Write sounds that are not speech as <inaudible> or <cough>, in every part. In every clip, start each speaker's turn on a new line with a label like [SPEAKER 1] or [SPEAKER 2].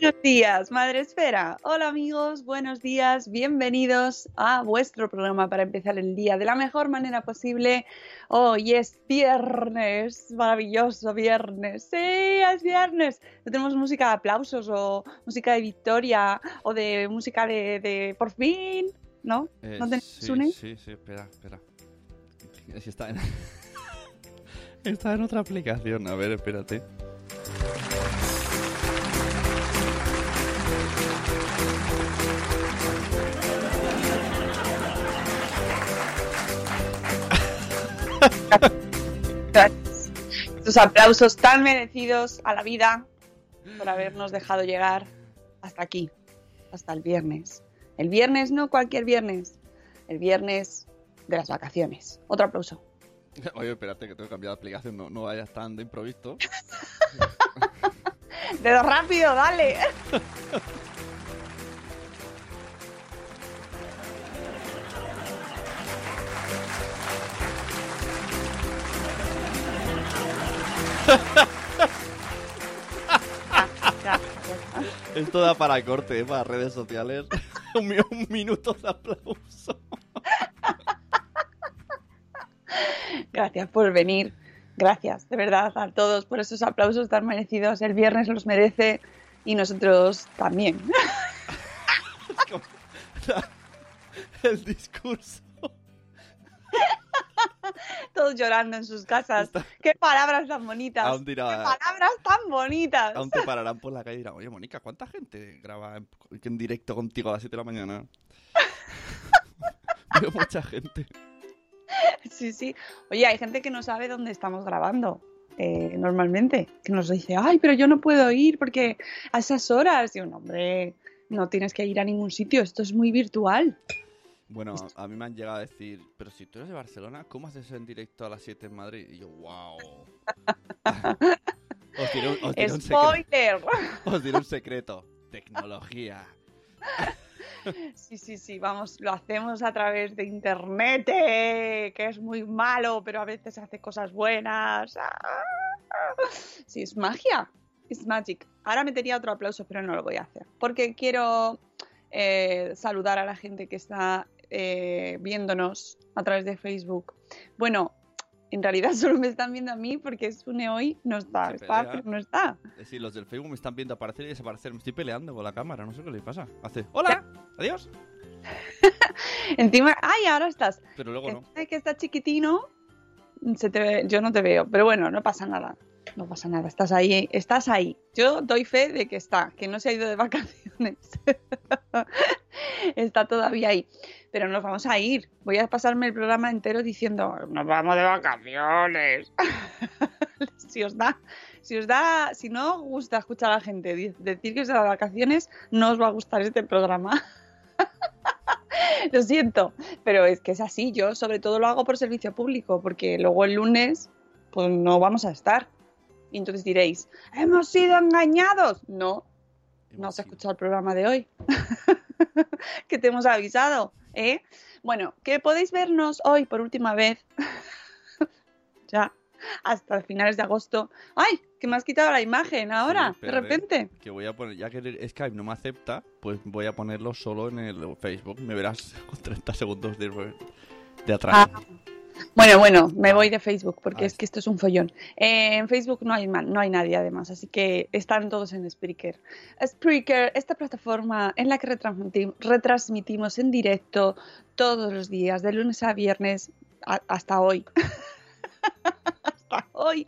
[SPEAKER 1] Buenos días, Madre Esfera. Hola amigos, buenos días, bienvenidos a vuestro programa para empezar el día de la mejor manera posible. Hoy es viernes, maravilloso viernes. Sí, es viernes. No tenemos música de aplausos o música de victoria o de música de, de por fin, ¿no?
[SPEAKER 2] Eh,
[SPEAKER 1] ¿No tenemos
[SPEAKER 2] sí,
[SPEAKER 1] une?
[SPEAKER 2] Sí, sí, espera, espera. Es que está en... <laughs> está en otra aplicación. A ver, espérate. <laughs>
[SPEAKER 1] Estos aplausos tan merecidos a la vida por habernos dejado llegar hasta aquí, hasta el viernes. El viernes no cualquier viernes, el viernes de las vacaciones. Otro aplauso. <laughs>
[SPEAKER 2] Oye, espérate que tengo que cambiar de aplicación. No, no vayas tan de improviso. <laughs>
[SPEAKER 1] Dedo rápido, dale. <laughs>
[SPEAKER 2] Esto da para corte, ¿eh? para redes sociales. <laughs> un, un minuto de aplauso.
[SPEAKER 1] Gracias por venir. Gracias, de verdad, a todos por esos aplausos tan merecidos. El viernes los merece y nosotros también. <laughs>
[SPEAKER 2] El discurso. <laughs>
[SPEAKER 1] Todos llorando en sus casas.
[SPEAKER 2] Está-
[SPEAKER 1] ¡Qué palabras tan bonitas!
[SPEAKER 2] Aún
[SPEAKER 1] ¡Qué
[SPEAKER 2] dirá,
[SPEAKER 1] palabras tan bonitas!
[SPEAKER 2] aún te pararán por la calle y dirán, oye, Mónica, ¿cuánta gente graba en, en directo contigo a las 7 de la mañana? <laughs> Veo mucha gente.
[SPEAKER 1] Sí, sí. Oye, hay gente que no sabe dónde estamos grabando. eh, normalmente, que nos dice, ay, pero yo no puedo ir porque a esas horas. Y un hombre, no tienes que ir a ningún sitio, esto es muy virtual.
[SPEAKER 2] Bueno, a mí me han llegado a decir, pero si tú eres de Barcelona, ¿cómo haces eso en directo a las 7 en Madrid? Y yo, wow. <laughs> os diré un, os diré un secreto.
[SPEAKER 1] ¡Spoiler! <laughs>
[SPEAKER 2] Os diré un secreto. Tecnología. <laughs>
[SPEAKER 1] Sí, sí, sí, vamos, lo hacemos a través de internet, eh, que es muy malo, pero a veces hace cosas buenas. Ah, Sí, es magia, es magic. Ahora metería otro aplauso, pero no lo voy a hacer, porque quiero eh, saludar a la gente que está eh, viéndonos a través de Facebook. Bueno, en realidad <laughs> solo me están viendo a mí porque Sune hoy no está,
[SPEAKER 2] Se
[SPEAKER 1] está,
[SPEAKER 2] pelea.
[SPEAKER 1] pero no está.
[SPEAKER 2] Es decir, los del Facebook me están viendo aparecer y desaparecer. Me estoy peleando con la cámara, no sé qué le pasa. Hace, hola, adiós. <laughs>
[SPEAKER 1] Encima, ay, ahora estás.
[SPEAKER 2] Pero luego no.
[SPEAKER 1] Este que está chiquitino, se te ve- yo no te veo, pero bueno, no pasa nada. No pasa nada, estás ahí, estás ahí. Yo doy fe de que está, que no se ha ido de vacaciones. <laughs> <laughs> está todavía ahí. Pero nos vamos a ir. Voy a pasarme el programa entero diciendo, nos vamos de vacaciones. <laughs> si os da, si os da, si no os gusta escuchar a la gente decir que va de vacaciones, no os va a gustar este programa. <laughs> Lo siento, pero es que es así. Yo sobre todo lo hago por servicio público, porque luego el lunes pues no vamos a estar. Y entonces diréis, ¿hemos sido engañados? No, no has escuchado el programa de hoy. <laughs> que te hemos avisado, ¿eh? Bueno, que podéis vernos hoy por última vez. <laughs> ya, hasta finales de agosto. ¡Ay! Que me has quitado la imagen ahora, de repente.
[SPEAKER 2] Que voy a poner, ya que el Skype no me acepta, pues voy a ponerlo solo en el Facebook. Me verás <laughs> con 30 segundos de, de atrás.
[SPEAKER 1] Ah, Bueno, bueno, me voy de Facebook porque
[SPEAKER 2] Ah,
[SPEAKER 1] es que esto es un follón. Eh, en Facebook no hay, ma- no hay nadie además, así que están todos en Spreaker. Spreaker, esta plataforma en la que retransmiti- retransmitimos en directo todos los días, de lunes a viernes a- hasta hoy. <laughs> hasta hoy,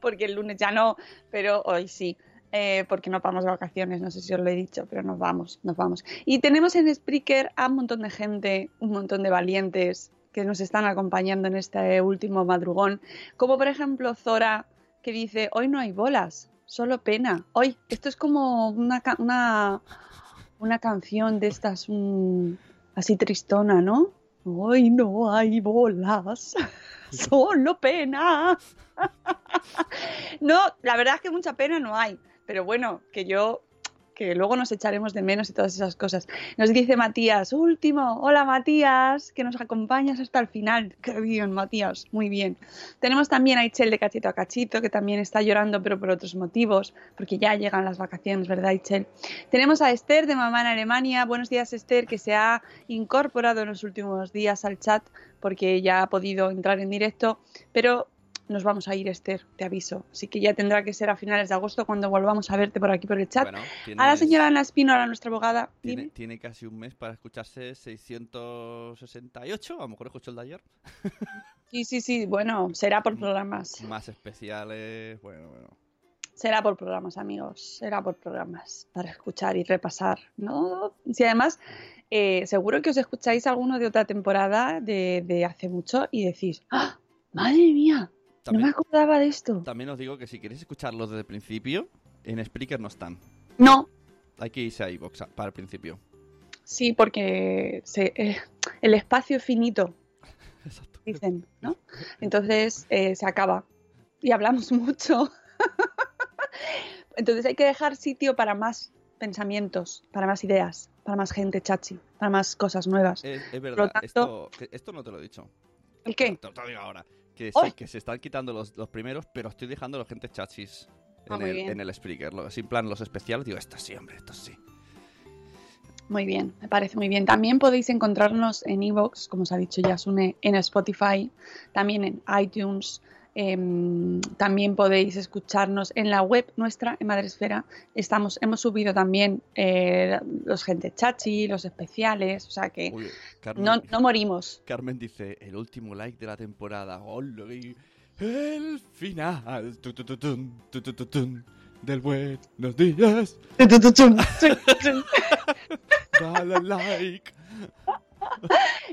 [SPEAKER 1] porque el lunes ya no, pero hoy sí. eh, porque no vamos de vacaciones, no sé si os lo he dicho, pero nos vamos, nos vamos. Y tenemos en Spreaker a un montón de gente, un montón de valientes que nos están acompañando en este último madrugón, como por ejemplo Zora, que dice, hoy no hay bolas, solo pena. Hoy, esto es como una, una, una canción de estas mm, así tristona, ¿no? Hoy no hay bolas, <laughs> solo pena. <laughs> no, la verdad es que mucha pena no hay, pero bueno, que yo que luego nos echaremos de menos y todas esas cosas. Nos dice Matías, último, hola Matías, que nos acompañas hasta el final. <laughs> Qué bien, Matías, muy bien. Tenemos también a Ichel de Cachito a Cachito, que también está llorando, pero por otros motivos, porque ya llegan las vacaciones, ¿verdad, Ichel? Tenemos a Esther de Mamá en Alemania. Buenos días, Esther, que se ha incorporado en los últimos días al chat, porque ya ha podido entrar en directo, pero nos vamos a ir, Esther, te aviso. Así que ya tendrá que ser a finales de agosto cuando volvamos a verte por aquí por el chat.
[SPEAKER 2] Bueno,
[SPEAKER 1] A la señora Ana Espínola, nuestra abogada.
[SPEAKER 2] Tiene,
[SPEAKER 1] dime.
[SPEAKER 2] tiene casi un mes para escucharse 668, a lo mejor escucho el de ayer. <laughs>
[SPEAKER 1] Sí, sí, sí. Bueno, será por programas.
[SPEAKER 2] Más especiales, bueno, bueno.
[SPEAKER 1] Será por programas, amigos. Será por programas para escuchar y repasar. ¿no? Si además, eh, seguro que os escucháis alguno de otra temporada de, de hace mucho y decís, ¡Ah! ¡Madre mía! No me acordaba de esto.
[SPEAKER 2] también os digo que si queréis escucharlos desde el principio, en Spreaker no están.
[SPEAKER 1] No,
[SPEAKER 2] Hay que irse a iVoox a- para el principio.
[SPEAKER 1] sí, porque se- eh, el espacio es finito, <laughs>
[SPEAKER 2] Exacto.
[SPEAKER 1] dicen, ¿no? Entonces eh, se acaba y hablamos <laughs> mucho. Entonces hay que dejar sitio para más pensamientos, para más ideas, para más gente chachi, para más cosas nuevas.
[SPEAKER 2] Es, verdad,
[SPEAKER 1] tanto-
[SPEAKER 2] esto, esto no te lo he dicho.
[SPEAKER 1] ¿El qué?
[SPEAKER 2] Te lo digo ahora. Que
[SPEAKER 1] ¡Ay!
[SPEAKER 2] sí, que se están quitando los, los primeros, pero estoy dejando los gente chachis
[SPEAKER 1] Ah,
[SPEAKER 2] en, el, en el Spreaker. Lo- Sin plan, los especiales, digo, estos sí, hombre, estos sí.
[SPEAKER 1] Muy bien, me parece muy bien. También podéis encontrarnos en Evox, como os ha dicho Yasune, en Spotify, también en iTunes. Em, también podéis escucharnos en la web nuestra, en Madresfera. Estamos, hemos subido también eh, los gente chachi, los especiales, o sea que
[SPEAKER 2] Uy, Carmen,
[SPEAKER 1] no, no morimos.
[SPEAKER 2] Carmen dice, el último like de la temporada. El final. Tu, tu, tu, tun, tu, tu, tu, tun, del buenos días. <laughs> Dale like.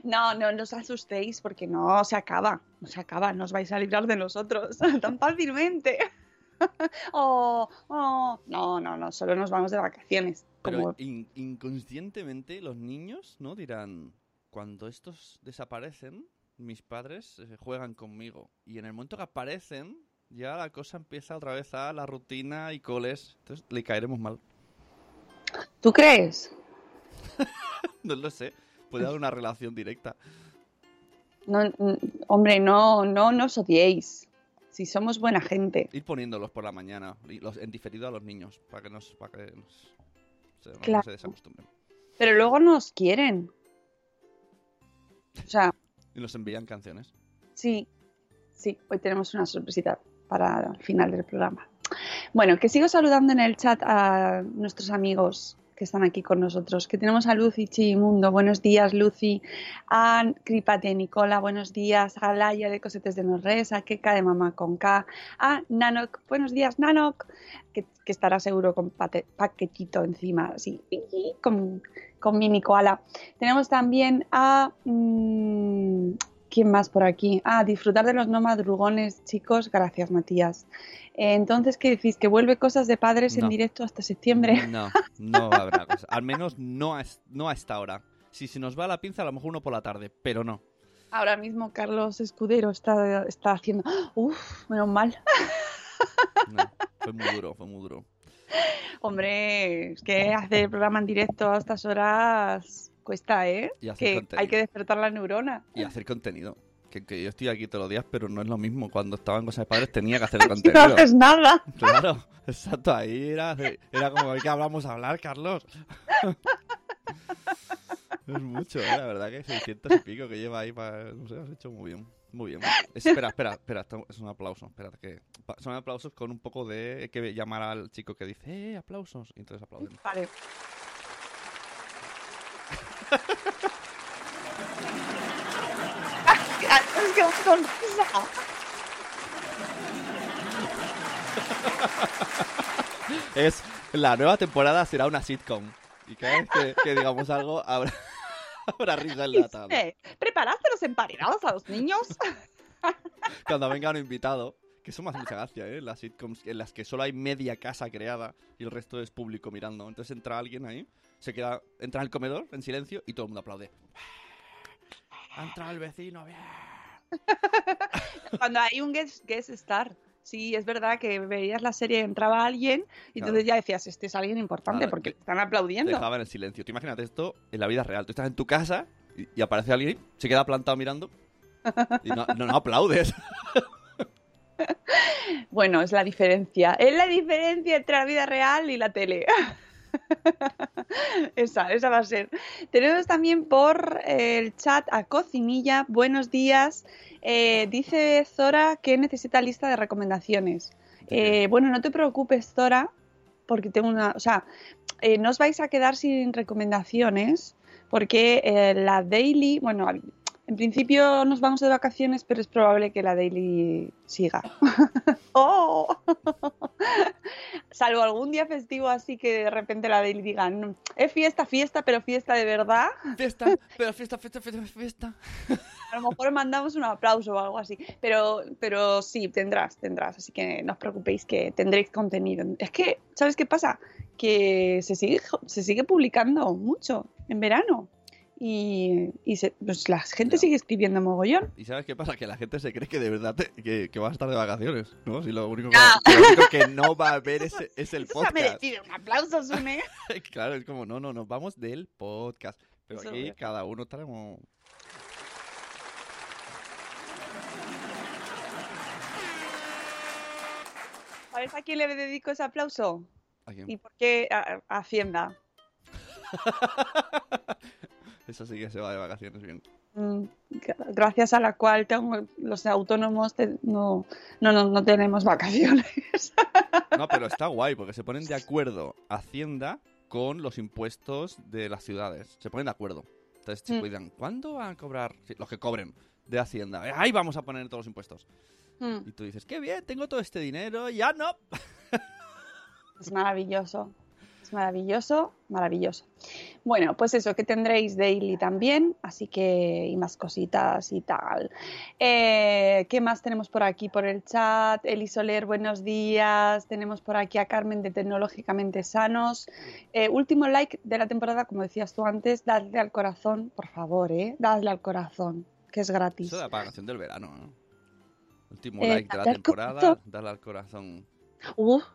[SPEAKER 1] No, no, no os asustéis porque no se acaba, no se acaba, no os vais a librar de nosotros <laughs> tan fácilmente. <laughs> oh, oh. No, no, no, solo nos vamos de vacaciones.
[SPEAKER 2] Pero
[SPEAKER 1] Como...
[SPEAKER 2] in- inconscientemente los niños, ¿no? Dirán, cuando estos desaparecen, mis padres eh, juegan conmigo. Y en el momento que aparecen, ya la cosa empieza otra vez a la rutina y coles. Entonces le caeremos mal.
[SPEAKER 1] ¿Tú crees? <laughs>
[SPEAKER 2] No lo sé. Puede haber una relación directa.
[SPEAKER 1] No, hombre, no, no nos odiéis. Si somos buena gente.
[SPEAKER 2] Ir poniéndolos por la mañana, los, en diferido a los niños, para que, nos, para que nos- se, no se desacostumbren.
[SPEAKER 1] Pero luego nos quieren. O sea,
[SPEAKER 2] Y nos envían canciones.
[SPEAKER 1] Sí, sí, hoy tenemos una sorpresita para el final del programa. Bueno, que sigo saludando en el chat a nuestros amigos que están aquí con nosotros, que tenemos a Lucy Chimundo, buenos días Lucy, a Cripate Nicola, buenos días, a Laia de Cosetes de Norres, a Keka de Mamá con K, a Nanok, buenos días Nanok, que, estará seguro con paquetito encima, así, con, con koala. Tenemos también a... mm, ¿Quién más por aquí? Ah, disfrutar de los no madrugones, chicos. Gracias, Matías. Eh, entonces, ¿qué decís? ¿Que vuelve cosas de padres en directo hasta septiembre? <laughs>
[SPEAKER 2] No, no habrá cosa. Al menos no a, es- no a esta hora. Si se nos va la pinza, a lo mejor uno por la tarde, pero no.
[SPEAKER 1] Ahora mismo Carlos Escudero está, está haciendo... ¡Ah! Uf, menos mal. <laughs>
[SPEAKER 2] No, fue muy duro, fue muy duro.
[SPEAKER 1] Hombre, es que hacer el programa en directo a estas horas cuesta, ¿eh?
[SPEAKER 2] Y hacer
[SPEAKER 1] Que
[SPEAKER 2] contenido.
[SPEAKER 1] hay que despertar la neurona.
[SPEAKER 2] Y hacer contenido. Que, que yo estoy aquí todos los días, pero no es lo mismo. Cuando estaba en Cosas de Padres tenía que hacer <laughs>
[SPEAKER 1] No
[SPEAKER 2] contenido.
[SPEAKER 1] haces nada.
[SPEAKER 2] Claro, exacto. Ahí era, era como, ¿de qué hablamos a hablar, Carlos? <laughs> es mucho, ¿eh? La verdad que 600 y pico que lleva ahí para... No sé, has hecho muy bien. Muy bien. Espera, espera, espera. Es un aplauso. Espérate que... Son aplausos con un poco de... Hay que llamar al chico que dice, ¡eh, aplausos! Y entonces aplauden.
[SPEAKER 1] Vale. <laughs> Es.
[SPEAKER 2] La nueva temporada será una sitcom. Y cada vez que, que digamos algo, habrá, <laughs> habrá risa enlatada.
[SPEAKER 1] Dice, ¿Preparaste los emparedados a los niños? <laughs>
[SPEAKER 2] cuando venga un invitado, que eso me hace mucha gracia, ¿eh? Las sitcoms en las que solo hay media casa creada y el resto es público mirando. Entonces entra alguien ahí, se queda, entra en el comedor en silencio y todo el mundo aplaude. Ha entrado el vecino, bien.
[SPEAKER 1] Cuando hay un guest, guest star. Sí, es verdad que veías la serie y entraba alguien y
[SPEAKER 2] Claro.
[SPEAKER 1] entonces ya decías, este es alguien importante
[SPEAKER 2] Claro,
[SPEAKER 1] porque
[SPEAKER 2] te-
[SPEAKER 1] están aplaudiendo.
[SPEAKER 2] Dejaban el silencio. Tú imagínate esto en la vida real. Tú estás en tu casa y, y aparece alguien, se queda plantado mirando y no, no, no aplaudes. <laughs>
[SPEAKER 1] Bueno, es la diferencia. Es la diferencia entre la vida real y la tele. <laughs> esa, esa va a ser. Tenemos también por eh, el chat a Cocinilla. Buenos días. Eh, dice Zora que necesita lista de recomendaciones. Eh, bueno, no te preocupes, Zora, porque tengo una. O sea, eh, no os vais a quedar sin recomendaciones, porque eh, la daily. Bueno, en principio nos vamos de vacaciones, pero es probable que la daily siga. <laughs> ¡Oh! Salvo algún día festivo así que de repente la daily diga, "No, es fiesta, fiesta, pero fiesta de verdad.
[SPEAKER 2] Fiesta, pero fiesta, fiesta, fiesta, fiesta.
[SPEAKER 1] A lo mejor mandamos un aplauso o algo así. Pero, pero sí, tendrás, tendrás. Así que no os preocupéis que tendréis contenido. Es que, ¿sabes qué pasa? Que se sigue, se sigue publicando mucho en verano. Y, y se- pues la gente
[SPEAKER 2] Ya.
[SPEAKER 1] sigue escribiendo mogollón.
[SPEAKER 2] ¿Y sabes qué pasa? Que la gente se cree que de verdad te- que, que vas a estar de vacaciones, ¿no? Si lo único que,
[SPEAKER 1] Ah.
[SPEAKER 2] lo único que no va a haber es, es el <laughs>
[SPEAKER 1] Eso se ha
[SPEAKER 2] podcast.
[SPEAKER 1] merecido un aplauso, Sune. <laughs>
[SPEAKER 2] claro, es como, no, no, nos vamos del podcast. Pero
[SPEAKER 1] Eso
[SPEAKER 2] aquí cada uno estaremos...
[SPEAKER 1] ¿Sabes a quién le dedico ese aplauso?
[SPEAKER 2] aquí.
[SPEAKER 1] ¿Y por qué a, a Hacienda? <laughs>
[SPEAKER 2] Eso sí que se va de vacaciones bien.
[SPEAKER 1] Mm, gra- Gracias a la cual tengo- los autónomos te- no, no, no, no tenemos vacaciones.
[SPEAKER 2] No, pero está guay porque se ponen de acuerdo Hacienda con los impuestos de las ciudades. Se ponen de acuerdo. Entonces se
[SPEAKER 1] Mm.
[SPEAKER 2] cuidan. ¿Cuándo van a cobrar? Sí, los que cobren de Hacienda. Eh, Ahí vamos a poner todos los impuestos.
[SPEAKER 1] Mm,
[SPEAKER 2] Y tú dices, qué bien, tengo todo este dinero. Ya no.
[SPEAKER 1] Es maravilloso. Es maravilloso, maravilloso. Bueno, pues eso, que tendréis daily también, así que y más cositas y tal. Eh, ¿Qué más tenemos por aquí por el chat? Eli Soler, buenos días. Tenemos por aquí a Carmen de Tecnológicamente Sanos. Eh, último like de la temporada, como decías tú antes, dadle al corazón, por favor, ¿eh? Dadle al corazón, que es gratis.
[SPEAKER 2] Eso de la pagación del verano, ¿no? Último
[SPEAKER 1] Eh,
[SPEAKER 2] like de la temporada, dale al corazón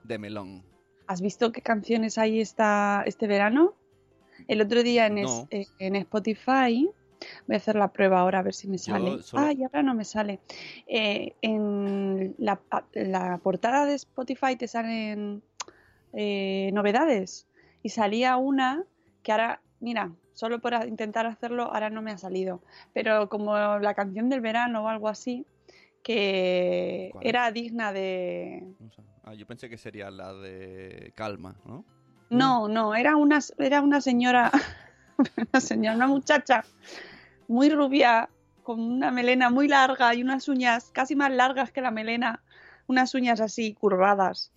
[SPEAKER 2] de melón.
[SPEAKER 1] ¿Has visto qué canciones hay esta, este verano? El otro día en,
[SPEAKER 2] No.
[SPEAKER 1] eh, en Spotify, voy a hacer la prueba ahora a ver si me sale.
[SPEAKER 2] solo-
[SPEAKER 1] Ay, ahora no me sale. Eh, en la, la portada de Spotify te salen eh, novedades y salía una que ahora, mira, solo por intentar hacerlo ahora no me ha salido, pero como la canción del verano o algo así, que era digna de,
[SPEAKER 2] No sé. Ah, yo pensé que sería la de Calma, ¿no?
[SPEAKER 1] No, no, era una, era una señora, <laughs> una señora, una muchacha muy rubia, con una melena muy larga y unas uñas casi más largas que la melena, unas uñas así curvadas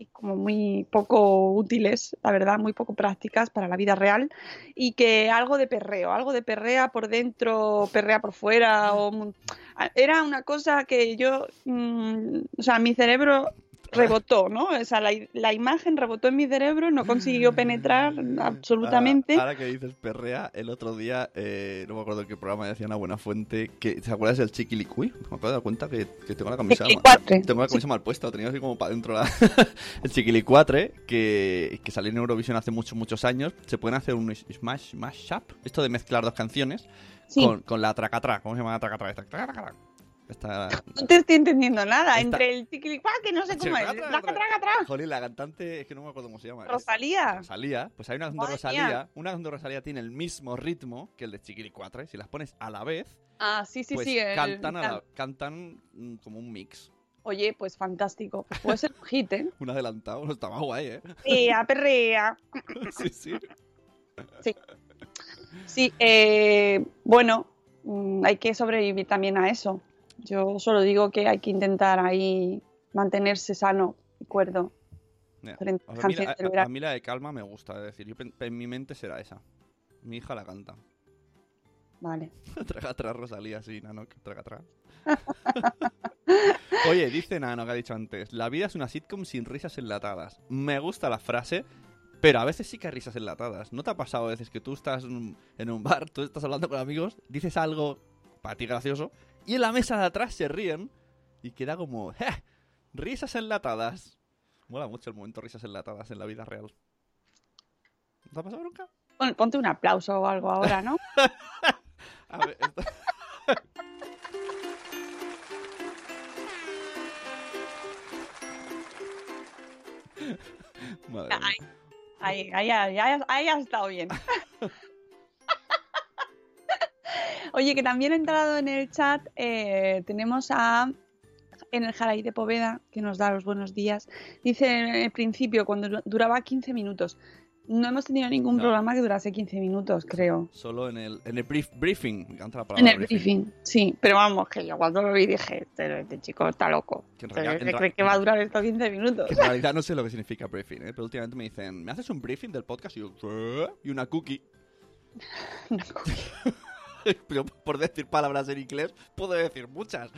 [SPEAKER 1] y como muy poco útiles, la verdad, muy poco prácticas para la vida real y que algo de perreo, algo de perrea por dentro, perrea por fuera, o era una cosa que yo, mm, o sea, mi cerebro rebotó, ¿no? O sea, la, la imagen rebotó en mi cerebro, no consiguió penetrar absolutamente.
[SPEAKER 2] Ahora, ahora que dices perrea, el otro día, eh, no me acuerdo qué programa decía una buena fuente, que ¿te acuerdas del chiquilicuy? Me acabo de dar cuenta que, que tengo la camisa,
[SPEAKER 1] Chiquilicuatre.
[SPEAKER 2] tengo la camisa mal puesta, tenía así como para adentro la... <laughs> el chiquilicuatre, que, que salió en Eurovisión hace muchos, muchos años. Se pueden hacer un smash, smash up, esto de mezclar dos canciones,
[SPEAKER 1] Sí.
[SPEAKER 2] con, con la tracatra, ¿cómo se llama la tracatra? Esta, tracatra. Esta,
[SPEAKER 1] No te estoy entendiendo nada.
[SPEAKER 2] Esta-
[SPEAKER 1] Entre el tiquilicuá, que no sé cómo es.
[SPEAKER 2] Tracatra,
[SPEAKER 1] Traca, traca, traca.
[SPEAKER 2] Jolín, la cantante, es que no me acuerdo cómo se llama.
[SPEAKER 1] Rosalía.
[SPEAKER 2] Rosalía, pues hay una donde Rosalía,
[SPEAKER 1] mía.
[SPEAKER 2] una donde Rosalía tiene el mismo ritmo que el de Chiquilicuatre. Si las pones a la vez,
[SPEAKER 1] Ah, sí, sí,
[SPEAKER 2] pues
[SPEAKER 1] sí. el-
[SPEAKER 2] cantan, a la- cantan mm, como un mix.
[SPEAKER 1] Oye, pues fantástico. Puede ser un hit, ¿eh? <laughs>
[SPEAKER 2] Un adelantado, no está más guay, ¿eh? <laughs>
[SPEAKER 1] Perrea, perrea.
[SPEAKER 2] sí, sí.
[SPEAKER 1] Sí, eh, bueno, mm, hay que sobrevivir también a eso. Yo solo digo que hay que intentar ahí mantenerse sano y cuerdo. Frente a
[SPEAKER 2] a, mí, la- a- a mí la de calma me gusta, es decir, yo en mi mente será esa. Mi hija la canta.
[SPEAKER 1] Vale. <laughs>
[SPEAKER 2] traga atrás Rosalía, sí, Nano, traga atrás. <laughs> Oye, dice Nano que ha dicho antes, la vida es una sitcom sin risas enlatadas. Me gusta la frase, pero a veces sí que hay risas enlatadas. ¿No te ha pasado a veces que tú estás en un, en un bar, tú estás hablando con amigos, dices algo para ti gracioso, y en la mesa de atrás se ríen y queda como, "Je, risas enlatadas. Mola mucho el momento risas enlatadas en la vida real. ¿No te ha pasado nunca?
[SPEAKER 1] Pon- Ponte un aplauso o algo ahora, ¿no? <laughs>
[SPEAKER 2] A ver, esto- <laughs> Madre mía.
[SPEAKER 1] Ahí, ahí, ahí, ahí, ahí ha estado bien. Oye, que también ha entrado en el chat, eh, tenemos a en el Jaraí de Poveda, que nos da los buenos días. Dice en el principio, cuando du- duraba 15 minutos. No hemos tenido ningún
[SPEAKER 2] No.
[SPEAKER 1] programa que durase 15 minutos, creo.
[SPEAKER 2] Solo en el, en el brief- briefing. Me encanta la
[SPEAKER 1] En
[SPEAKER 2] palabra
[SPEAKER 1] el briefing, sí. Pero vamos, que yo cuando lo vi dije, este, este chico está loco.
[SPEAKER 2] Que en realidad- en
[SPEAKER 1] cree que va a durar esto 15 minutos.
[SPEAKER 2] Que en realidad no sé lo que significa briefing, ¿eh? pero últimamente me dicen, ¿me haces un briefing del podcast? Y yo, "¿Qué?". y una cookie. <laughs> <laughs> pero por decir palabras en inglés, puedo decir muchas.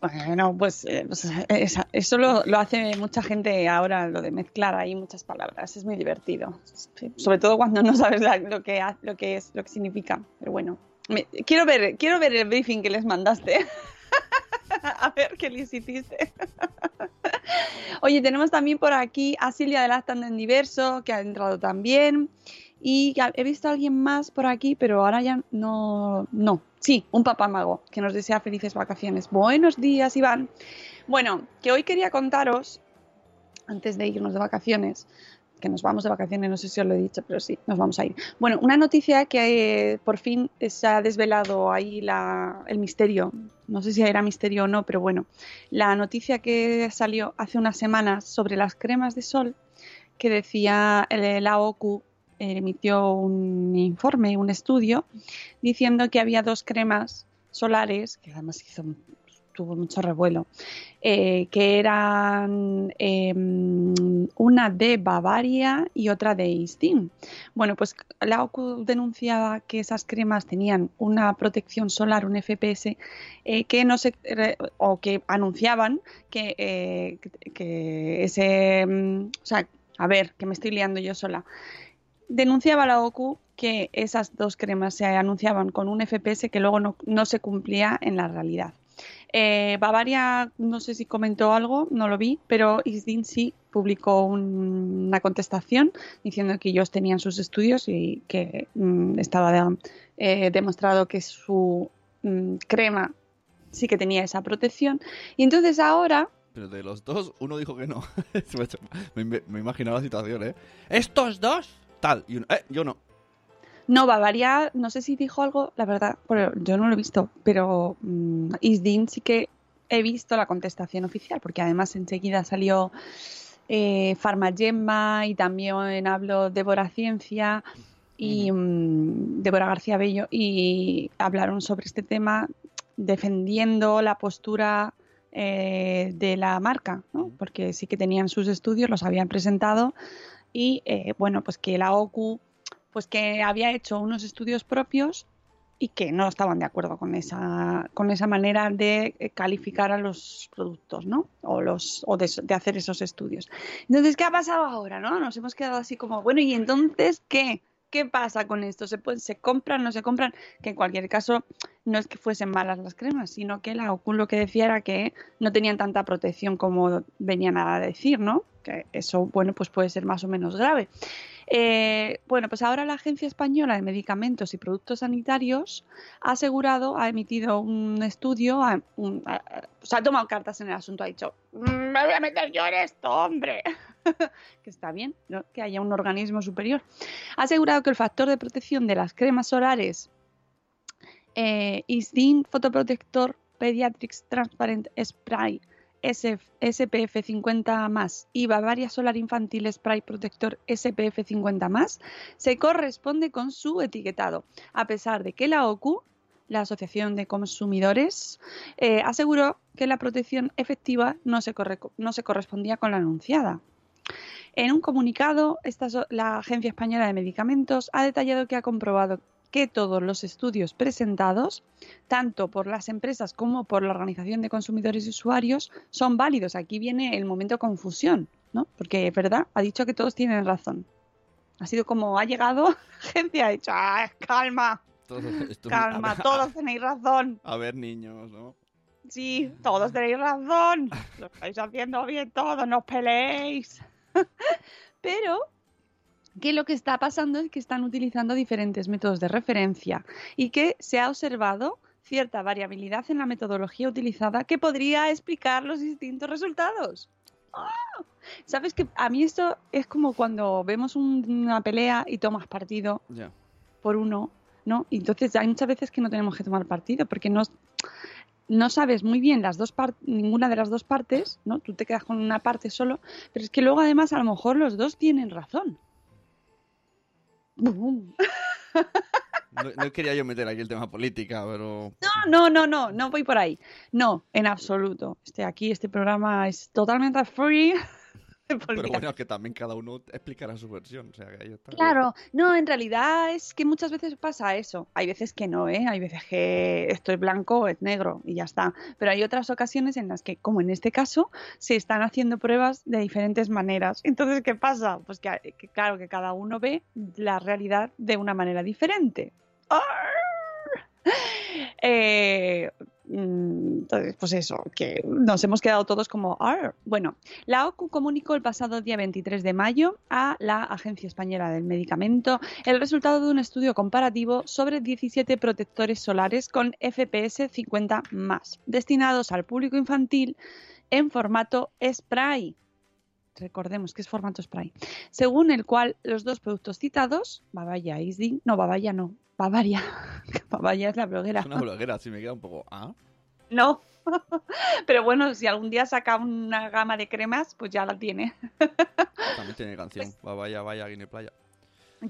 [SPEAKER 1] Bueno, pues, eh, pues, eh, eso lo, lo hace mucha gente ahora, lo de mezclar ahí muchas palabras. Es muy divertido. Sobre todo cuando no sabes la- lo, que, lo que es, lo que significa. Pero bueno, Me- quiero, ver, quiero ver el briefing que les mandaste. <laughs> A ver qué les hiciste. <laughs> Oye, tenemos también por aquí a Silvia de Lactando en Diverso, que ha entrado también. Y he visto a alguien más por aquí, pero ahora ya no. No. Sí, un papá mago que nos desea felices vacaciones. Buenos días, Iván. Bueno, que hoy quería contaros, antes de irnos de vacaciones, que nos vamos de vacaciones, no sé si os lo he dicho, pero sí, nos vamos a ir. Bueno, una noticia que eh, por fin se ha desvelado ahí la- el misterio. No sé si era misterio o no, pero bueno, la noticia que salió hace unas semanas sobre las cremas de sol, que decía el- la OCU eh, emitió un informe, un estudio, diciendo que había dos cremas solares, que además hizo, tuvo mucho revuelo, eh, que eran eh, una de Bavaria y otra de Eastin. Bueno, pues la OCU denunciaba que esas cremas tenían una protección solar, un FPS, eh, que no se o que anunciaban que, eh, que ese, mm, o sea, a ver, que me estoy liando yo sola. Denunciaba la OCU que esas dos cremas se anunciaban con un FPS que luego no, se cumplía en la realidad. Eh, Bavaria, no sé si comentó algo, no lo vi, pero Isdin sí publicó un- una contestación diciendo que ellos tenían sus estudios y que mm, estaba de- eh, demostrado que su mm, crema sí que tenía esa protección. Y entonces ahora
[SPEAKER 2] Pero de los dos, uno dijo que no. <laughs> Me me, imaginado la situación, ¿eh? ¿Estos dos? Tal. Y uno, eh, yo no.
[SPEAKER 1] No, Bavaria, no sé si dijo algo, la verdad, pero yo no lo he visto, pero mm, Isdin sí que he visto la contestación oficial, porque además enseguida salió eh, Farmagemma y también habló Débora Ciencia y mm, Débora García Bello y hablaron sobre este tema defendiendo la postura eh, de la marca, ¿no? porque sí que tenían sus estudios, los habían presentado y eh, bueno, pues que la OCU pues que había hecho unos estudios propios y que no estaban de acuerdo con esa, con esa manera de eh, calificar a los productos, ¿no? O, los, o de, hacer esos estudios. Entonces, ¿qué ha pasado ahora, no? Nos hemos quedado así como, bueno, ¿y entonces qué? ¿Qué pasa con esto? ¿Se, pueden, ¿Se compran, no se compran? Que en cualquier caso no es que fuesen malas las cremas, sino que la OCU lo que decía era que no tenían tanta protección como venían a decir, ¿no? Que eso, bueno, pues puede ser más o menos grave. Eh, bueno, pues ahora la Agencia Española de Medicamentos y Productos Sanitarios ha asegurado, ha emitido un estudio, ha, un, ha, ha tomado cartas en el asunto, ha dicho, "Mm, me voy a meter yo en esto, hombre. <laughs> que está bien, ¿no? que haya un organismo superior. Ha asegurado que el factor de protección de las cremas solares eh, Isdin Photoprotector Pediatrics Transparent Spray SPF 50 más y Bavaria Solar Infantil Spray Protector SPF 50 más se corresponde con su etiquetado, a pesar de que la OCU, la Asociación de Consumidores, eh, aseguró que la protección efectiva no se, no se correspondía con la anunciada. En un comunicado, la Agencia Española de Medicamentos ha detallado que ha comprobado que todos los estudios presentados, tanto por las empresas como por la Organización de Consumidores y Usuarios, son válidos. Aquí viene el momento confusión, ¿no? Porque, ¿verdad? Ha dicho que todos tienen razón. Ha sido como ha llegado, <laughs> agencia ha dicho, "Ah, calma,
[SPEAKER 2] Todo esto-
[SPEAKER 1] calma,
[SPEAKER 2] ver- <laughs>
[SPEAKER 1] todos tenéis razón.
[SPEAKER 2] A ver, niños, ¿no?
[SPEAKER 1] Sí, todos tenéis razón. <laughs> Lo estáis haciendo bien todos, no os peleéis. Pero que lo que está pasando es que están utilizando diferentes métodos de referencia y que se ha observado cierta variabilidad en la metodología utilizada que podría explicar los distintos resultados. ¡Ah! ¿Sabes que a mí esto es como cuando vemos un- una pelea y tomas partido por uno, ¿no? Y entonces hay muchas veces que no tenemos que tomar partido porque no, no sabes muy bien las dos par- ninguna de las dos partes, ¿no? Tú te quedas con una parte solo, pero es que luego además a lo mejor los dos tienen razón.
[SPEAKER 2] No, no quería yo meter aquí el tema política, pero...
[SPEAKER 1] No, no, no, no, no voy por ahí. No, en absoluto. Este aquí, este programa es totalmente free. <laughs>
[SPEAKER 2] Pero bueno, que también cada uno explicará su versión, o sea, que ahí está.
[SPEAKER 1] Claro, no, en realidad es que muchas veces pasa eso. Hay veces que no, ¿eh? Hay veces que esto es blanco o es negro y ya está. Pero hay otras ocasiones en las que, como en este caso, se están haciendo pruebas de diferentes maneras. Entonces, ¿qué pasa? Pues que, que claro, que cada uno ve la realidad de una manera diferente. ¡Arr! Eh, entonces, pues eso, que nos hemos quedado todos como. Bueno, la OCU comunicó el pasado día 23 de mayo a la Agencia Española del Medicamento el resultado de un estudio comparativo sobre 17 protectores solares con FPS 50 más, destinados al público infantil en formato spray. Recordemos que es formato spray. Según el cual los dos productos citados, Bavaria y Isdin, no, Bavaria no, <laughs> Bavaria, Bavaria es la bloguera.
[SPEAKER 2] Es una bloguera, así me queda un poco... ¿Ah?
[SPEAKER 1] No. <laughs> Pero bueno, si algún día saca una gama de cremas, pues ya la tiene.
[SPEAKER 2] También tiene canción. <laughs>
[SPEAKER 1] Pues
[SPEAKER 2] Va, vaya, Guinea Playa.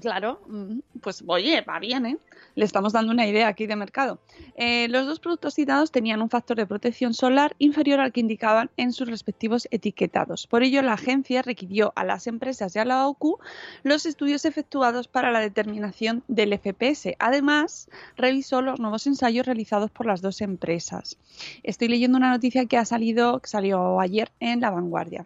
[SPEAKER 1] Claro, mm, pues oye, va bien, ¿eh? Le estamos dando una idea aquí de mercado. Eh, los dos productos citados tenían un factor de protección solar inferior al que indicaban en sus respectivos etiquetados. Por ello, la agencia requirió a las empresas y a la OCU los estudios efectuados para la determinación del FPS. Además, revisó los nuevos ensayos realizados por las dos empresas. Estoy leyendo una noticia que ha salido, que salió ayer en La Vanguardia.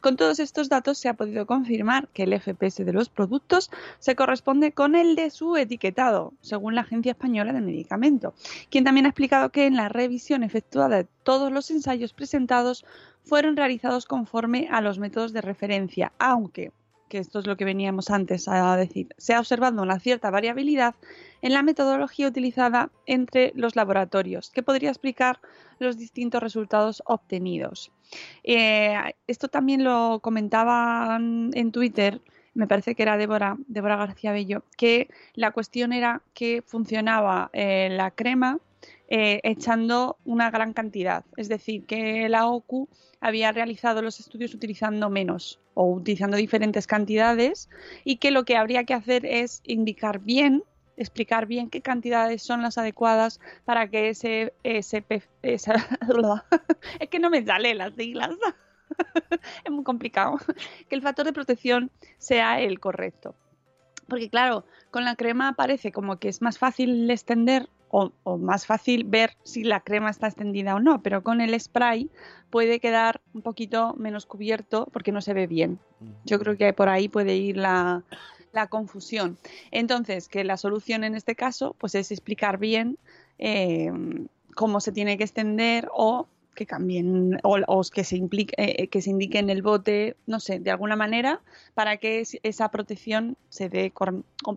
[SPEAKER 1] Con todos estos datos se ha podido confirmar que el FPS de los productos se corresponde con el de su etiquetado, según la Agencia Española de Medicamento, quien también ha explicado que en la revisión efectuada de todos los ensayos presentados fueron realizados conforme a los métodos de referencia, aunque, que esto es lo que veníamos antes a decir, se ha observado una cierta variabilidad en la metodología utilizada entre los laboratorios, que podría explicar los distintos resultados obtenidos. Eh, esto también lo comentaban en Twitter me parece que era Débora, Débora García Bello, que la cuestión era que funcionaba eh, la crema eh, echando una gran cantidad. Es decir, que la OCU había realizado los estudios utilizando menos o utilizando diferentes cantidades y que lo que habría que hacer es indicar bien, explicar bien qué cantidades son las adecuadas para que ese, ese, esa, <laughs> es que no me sale las siglas. <laughs> es muy complicado, que el factor de protección sea el correcto. Porque claro, con la crema parece como que es más fácil extender o, más fácil ver si la crema está extendida o no, pero con el spray puede quedar un poquito menos cubierto porque no se ve bien. Yo creo que por ahí puede ir la, la confusión. Entonces, que la solución en este caso pues es explicar bien eh, cómo se tiene que extender o que cambien o, que, se implique, eh, que se indique en el bote, no sé, de alguna manera para que esa protección se dé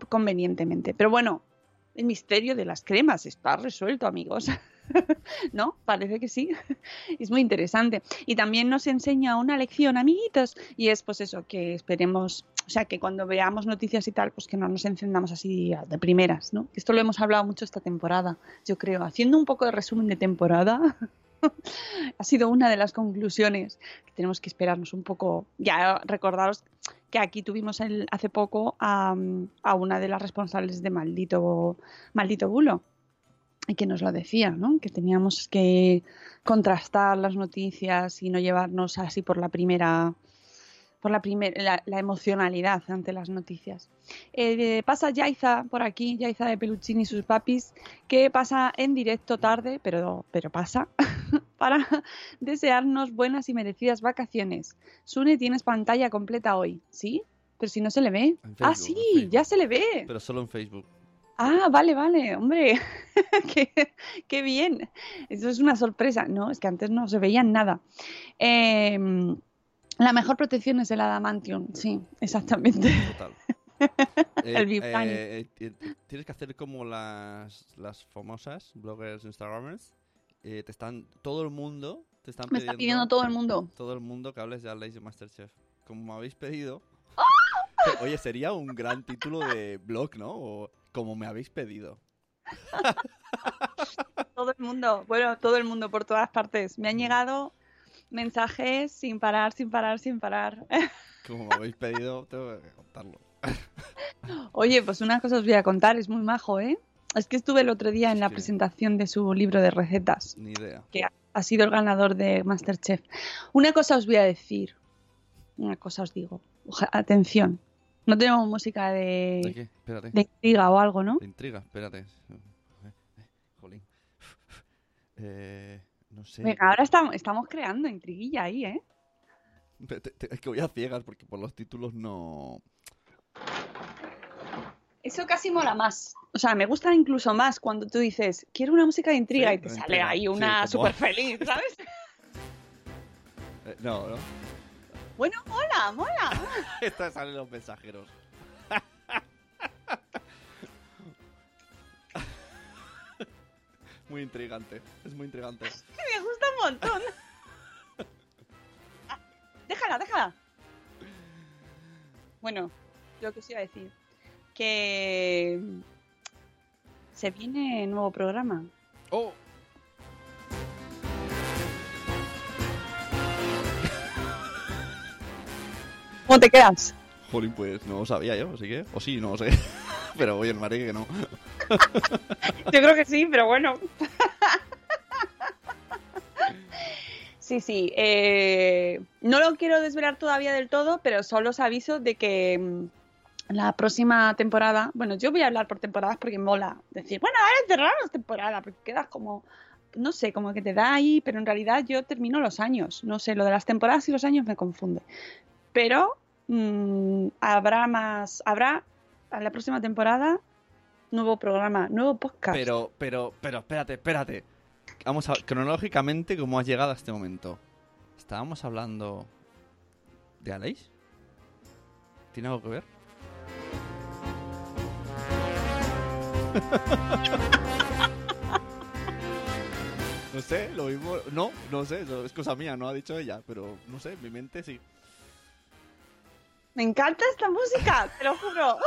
[SPEAKER 1] convenientemente. Pero bueno, el misterio de las cremas está resuelto, amigos. <laughs> ¿No? Parece que sí. <laughs> es muy interesante. Y también nos enseña una lección, amiguitos, y es pues eso, que esperemos, o sea, que cuando veamos noticias y tal, pues que no nos encendamos así de primeras, ¿no? Esto lo hemos hablado mucho esta temporada, yo creo. Haciendo un poco de resumen de temporada, <laughs> <laughs> ha sido una de las conclusiones que tenemos que esperarnos un poco. Ya recordaros que aquí tuvimos el, hace poco a, una de las responsables de Maldito, Maldito Bulo y que nos lo decía, ¿no? Que teníamos que contrastar las noticias y no llevarnos así por la primera por la, primer, la, la emocionalidad ante las noticias. Eh, pasa Yaiza por aquí, Yaiza de Peluchini y sus papis, que pasa en directo tarde, pero, pero pasa, <laughs> para desearnos buenas y merecidas vacaciones. Sune, tienes pantalla completa hoy, ¿sí? Pero si no se le ve.
[SPEAKER 2] Facebook,
[SPEAKER 1] ah, sí, ya se le ve.
[SPEAKER 2] Pero solo en Facebook.
[SPEAKER 1] Ah, vale, vale, hombre, <laughs> qué, qué, bien. Eso es una sorpresa. No, es que antes no se veía nada. Eh, la mejor protección es el adamantium, sí, exactamente.
[SPEAKER 2] Total. <laughs>
[SPEAKER 1] el vibranium.
[SPEAKER 2] eh, eh, tienes que hacer como las, las famosas bloggers instagramers. Eh, te están, todo el mundo te están
[SPEAKER 1] Me está pidiendo todo el mundo.
[SPEAKER 2] Todo el mundo que hables de Aleix de Masterchef. Como me habéis pedido.
[SPEAKER 1] ¡Ah! <laughs>
[SPEAKER 2] Oye, sería un gran título de blog, ¿no? O como me habéis pedido. <laughs>
[SPEAKER 1] todo el mundo, bueno, todo el mundo por todas partes. Me han llegado mensajes sin parar, sin parar, sin parar. <laughs>
[SPEAKER 2] Como me habéis pedido, tengo que contarlo. <laughs>
[SPEAKER 1] Oye, pues una cosa os voy a contar, es muy majo, ¿eh? Es que estuve el otro día en la
[SPEAKER 2] Sí.
[SPEAKER 1] presentación de su libro de recetas,
[SPEAKER 2] Ni idea.
[SPEAKER 1] que ha sido el ganador de Masterchef. Una cosa os voy a decir, una cosa os digo, Oja- atención, no tenemos música
[SPEAKER 2] ¿De
[SPEAKER 1] de,
[SPEAKER 2] qué? Espérate.
[SPEAKER 1] de intriga o algo, ¿no?
[SPEAKER 2] De intriga, espérate. Eh, eh, Jolín. <laughs> Eh, no sé.
[SPEAKER 1] Venga, ahora estamos, estamos creando intriguilla ahí, ¿eh?
[SPEAKER 2] Te- te- te- es que voy a ciegas porque por los títulos no.
[SPEAKER 1] Eso casi mola más. O sea, me gusta incluso más cuando tú dices, quiero una música de intriga
[SPEAKER 2] Sí,
[SPEAKER 1] y te sale
[SPEAKER 2] intriga.
[SPEAKER 1] ahí
[SPEAKER 2] Sí,
[SPEAKER 1] una
[SPEAKER 2] como-
[SPEAKER 1] súper feliz, <laughs> ¿sabes?
[SPEAKER 2] Eh, no, no.
[SPEAKER 1] bueno, mola, mola. <laughs>
[SPEAKER 2] Estas salen los mensajeros. Muy intrigante. Es muy intrigante. <laughs>
[SPEAKER 1] Me gusta un montón. Ah, déjala, déjala. Bueno, lo que os iba a decir. Que se viene nuevo programa.
[SPEAKER 2] ¡Oh!
[SPEAKER 1] ¿Cómo te quedas?
[SPEAKER 2] Jolín, pues no lo sabía yo, así que. O sí, no lo sé. <laughs> Pero oye, el marique que no.
[SPEAKER 1] Yo creo que sí, pero bueno. Sí, sí. eh, no lo quiero desvelar todavía del todo, pero solo os aviso de que mm, la próxima temporada, bueno, yo voy a hablar por temporadas porque mola decir, bueno, ahora cerramos temporada, porque quedas como, no sé, como que te da ahí, pero en realidad yo termino los años. No sé, lo de las temporadas y los años me confunde. Pero mm, habrá más, habrá a la próxima temporada nuevo programa, nuevo podcast.
[SPEAKER 2] Pero, pero, pero, espérate, espérate. Vamos a cronológicamente cómo has llegado a este momento. Estábamos hablando de Aleix. ¿Tiene algo que ver? <laughs> no sé, lo mismo. No, no sé, es cosa mía, no ha dicho ella, pero no sé, mi mente sí.
[SPEAKER 1] Me encanta esta música, te lo juro.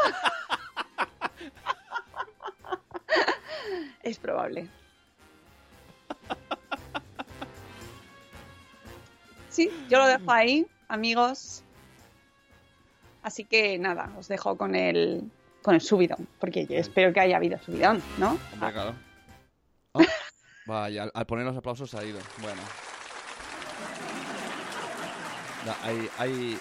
[SPEAKER 1] es probable. Sí, yo lo dejo ahí, amigos. Así que nada, os dejo con el con el subidón, porque yo espero que haya habido subidón, ¿no?
[SPEAKER 2] Hombre, claro. Ah, <laughs> Vaya, al, poner los aplausos ha ido. Bueno. Hay, hay,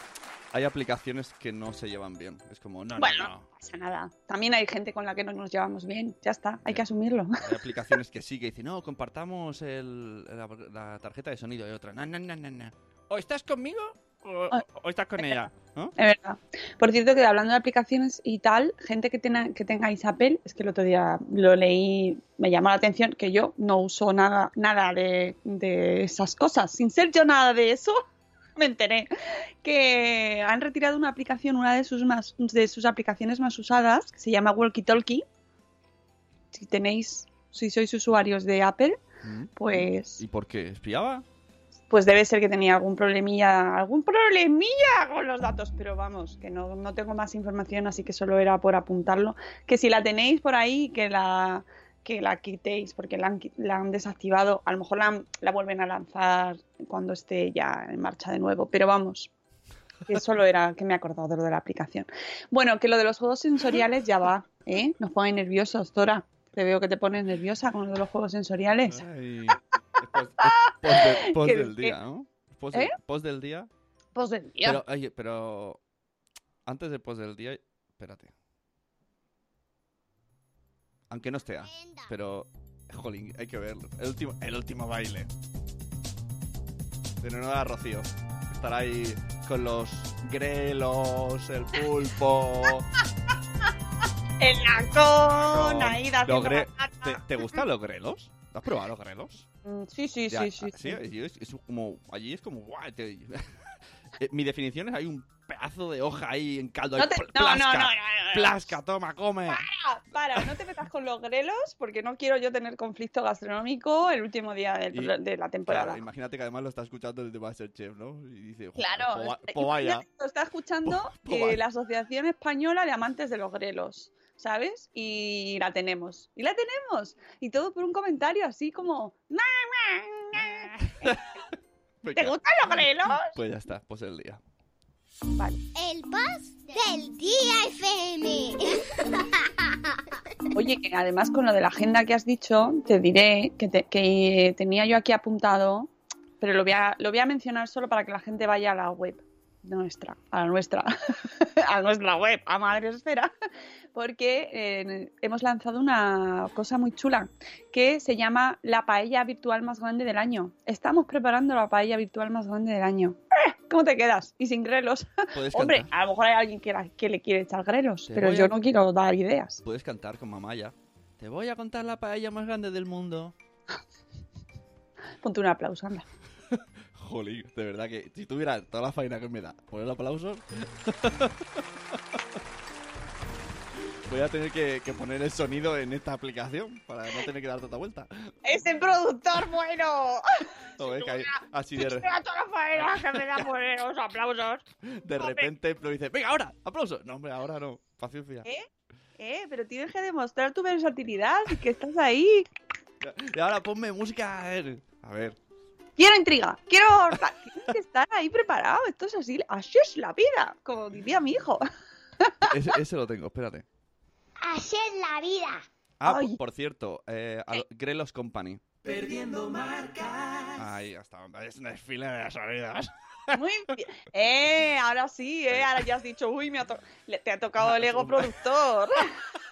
[SPEAKER 2] hay aplicaciones que no se llevan bien. Es como, no,
[SPEAKER 1] Bueno.
[SPEAKER 2] no, no.
[SPEAKER 1] Pasa nada. También hay gente con la que no nos llevamos bien. Ya está, hay que asumirlo.
[SPEAKER 2] Hay <laughs> aplicaciones que sí, que dicen, no, compartamos el- la, la tarjeta de sonido y otra. No, no, no, no, no. O estás conmigo o,
[SPEAKER 1] Ah.
[SPEAKER 2] o estás con ella. ¿no?
[SPEAKER 1] Es verdad. Por cierto, que hablando de aplicaciones y tal, gente que, tenga, que tengáis Apple, es que el otro día lo leí, me llamó la atención que yo no uso nada, nada de, de esas cosas. Sin ser yo nada de eso, <laughs> me enteré que han retirado una aplicación, una de sus, más, de sus aplicaciones más usadas, que se llama Walkie Talkie. Si tenéis, si sois usuarios de Apple,
[SPEAKER 2] Mm.
[SPEAKER 1] pues
[SPEAKER 2] ¿Y por qué? ¿Espiaba?
[SPEAKER 1] pues debe ser que tenía algún problemilla, algún problemilla con los datos, pero vamos, que no, no tengo más información, así que solo era por apuntarlo. Que si la tenéis por ahí, que la, que la quitéis, porque la han, qui- la han desactivado, a lo mejor la, vuelven a lanzar cuando esté ya en marcha de nuevo, pero vamos. Que solo era que me he acordado de lo de la aplicación. Bueno, que lo de los juegos sensoriales ya va, ¿eh? Nos pone nerviosos, Dora. Te veo que te pones nerviosa con lo de los juegos sensoriales.
[SPEAKER 2] Ay, es es de- <laughs> pos
[SPEAKER 1] ¿Qué-
[SPEAKER 2] del día, ¿no? Pos,
[SPEAKER 1] ¿Eh?
[SPEAKER 2] del- día.
[SPEAKER 1] Pues del día.
[SPEAKER 2] Pero, oye, pero antes del pos del día, espérate. Aunque no esté, pero jolín, hay que verlo. El último, el último baile. De nueva Rocío. Estará ahí con los grelos, el pulpo. <laughs>
[SPEAKER 1] El lacón,
[SPEAKER 2] No,
[SPEAKER 1] ahí haciendo
[SPEAKER 2] gre-. ¿Te, te gustan los grelos? ¿Has probado los grelos?
[SPEAKER 1] Mm, Sí, sí,
[SPEAKER 2] Ya,
[SPEAKER 1] sí, sí.
[SPEAKER 2] ah,
[SPEAKER 1] sí.
[SPEAKER 2] es, es como, allí es como te- Eh, Mi definición es hay un pedazo de hoja ahí en caldo.
[SPEAKER 1] No, te- no, no, no,
[SPEAKER 2] plasca,
[SPEAKER 1] no, no, no.
[SPEAKER 2] Plasca, toma, come.
[SPEAKER 1] Para, para, no te metas con los grelos porque no quiero yo tener conflicto gastronómico el último día del-
[SPEAKER 2] Y-
[SPEAKER 1] de la temporada.
[SPEAKER 2] Claro, imagínate que además lo está escuchando el de Masterchef, ¿no? Y dice, "Joder,
[SPEAKER 1] Claro,
[SPEAKER 2] pues vaya.
[SPEAKER 1] lo está escuchando <laughs>
[SPEAKER 2] Po- po
[SPEAKER 1] eh, la Asociación Española de Amantes de los Grelos, ¿sabes? Y la tenemos. Y la tenemos. Y todo por un comentario así como... <laughs>
[SPEAKER 2] Venga,
[SPEAKER 1] ¿Te gustan los grelos?
[SPEAKER 2] Pues ya está, pues el día.
[SPEAKER 1] Vale.
[SPEAKER 3] El post del día FM. <laughs>
[SPEAKER 1] Oye, que además con lo de la agenda que has dicho, te diré que, te- que tenía yo aquí apuntado, pero lo voy, a, lo voy a mencionar solo para que la gente vaya a la web nuestra, a la nuestra, <laughs> a nuestra web, a Madre Esfera, porque eh, hemos lanzado una cosa muy chula que se llama la paella virtual más grande del año. Estamos preparando la paella virtual más grande del año. ¡Eh! ¿Cómo te quedas? Y sin grelos. <laughs> Hombre,
[SPEAKER 2] cantar,
[SPEAKER 1] a lo mejor hay alguien que, la- que le quiere echar grelos,
[SPEAKER 2] Te
[SPEAKER 1] pero yo
[SPEAKER 2] a-
[SPEAKER 1] no quiero dar ideas.
[SPEAKER 2] puedes cantar con Mamaya. Te voy a contar la paella más grande del mundo. <laughs>
[SPEAKER 1] Ponte un aplauso, anda.
[SPEAKER 2] Jolín, de verdad que si tuviera toda la faena que me da poner aplausos. <laughs> Voy a tener que, que poner el sonido en esta aplicación para no tener que dar tanta vuelta.
[SPEAKER 1] ¡Ese productor bueno! <laughs>
[SPEAKER 2] Joder, que hay- así de, re-
[SPEAKER 1] Mira toda la faena que me da poner los aplausos.
[SPEAKER 2] de repente lo dice, venga, ahora, aplauso. No, hombre, ahora no, paciencia.
[SPEAKER 1] ¿Eh? Eh, pero tienes que demostrar tu versatilidad y que estás ahí.
[SPEAKER 2] Y ahora ponme música. A ver.
[SPEAKER 1] Quiero intriga, quiero... Tienes que estar ahí preparado. Esto es así, así es la vida, como diría mi hijo. <laughs>
[SPEAKER 2] Ese, ese lo tengo, espérate.
[SPEAKER 3] Así es la vida.
[SPEAKER 2] Ah,
[SPEAKER 1] Ay.
[SPEAKER 2] por, cierto, eh, Grelos Company. Perdiendo marcas. Ahí ya está. Es un desfile de sonidos.
[SPEAKER 1] Muy bien. Eh, ahora sí, eh, ahora ya has dicho, uy, me ha to- le- te ha tocado <laughs> el ego productor. <laughs>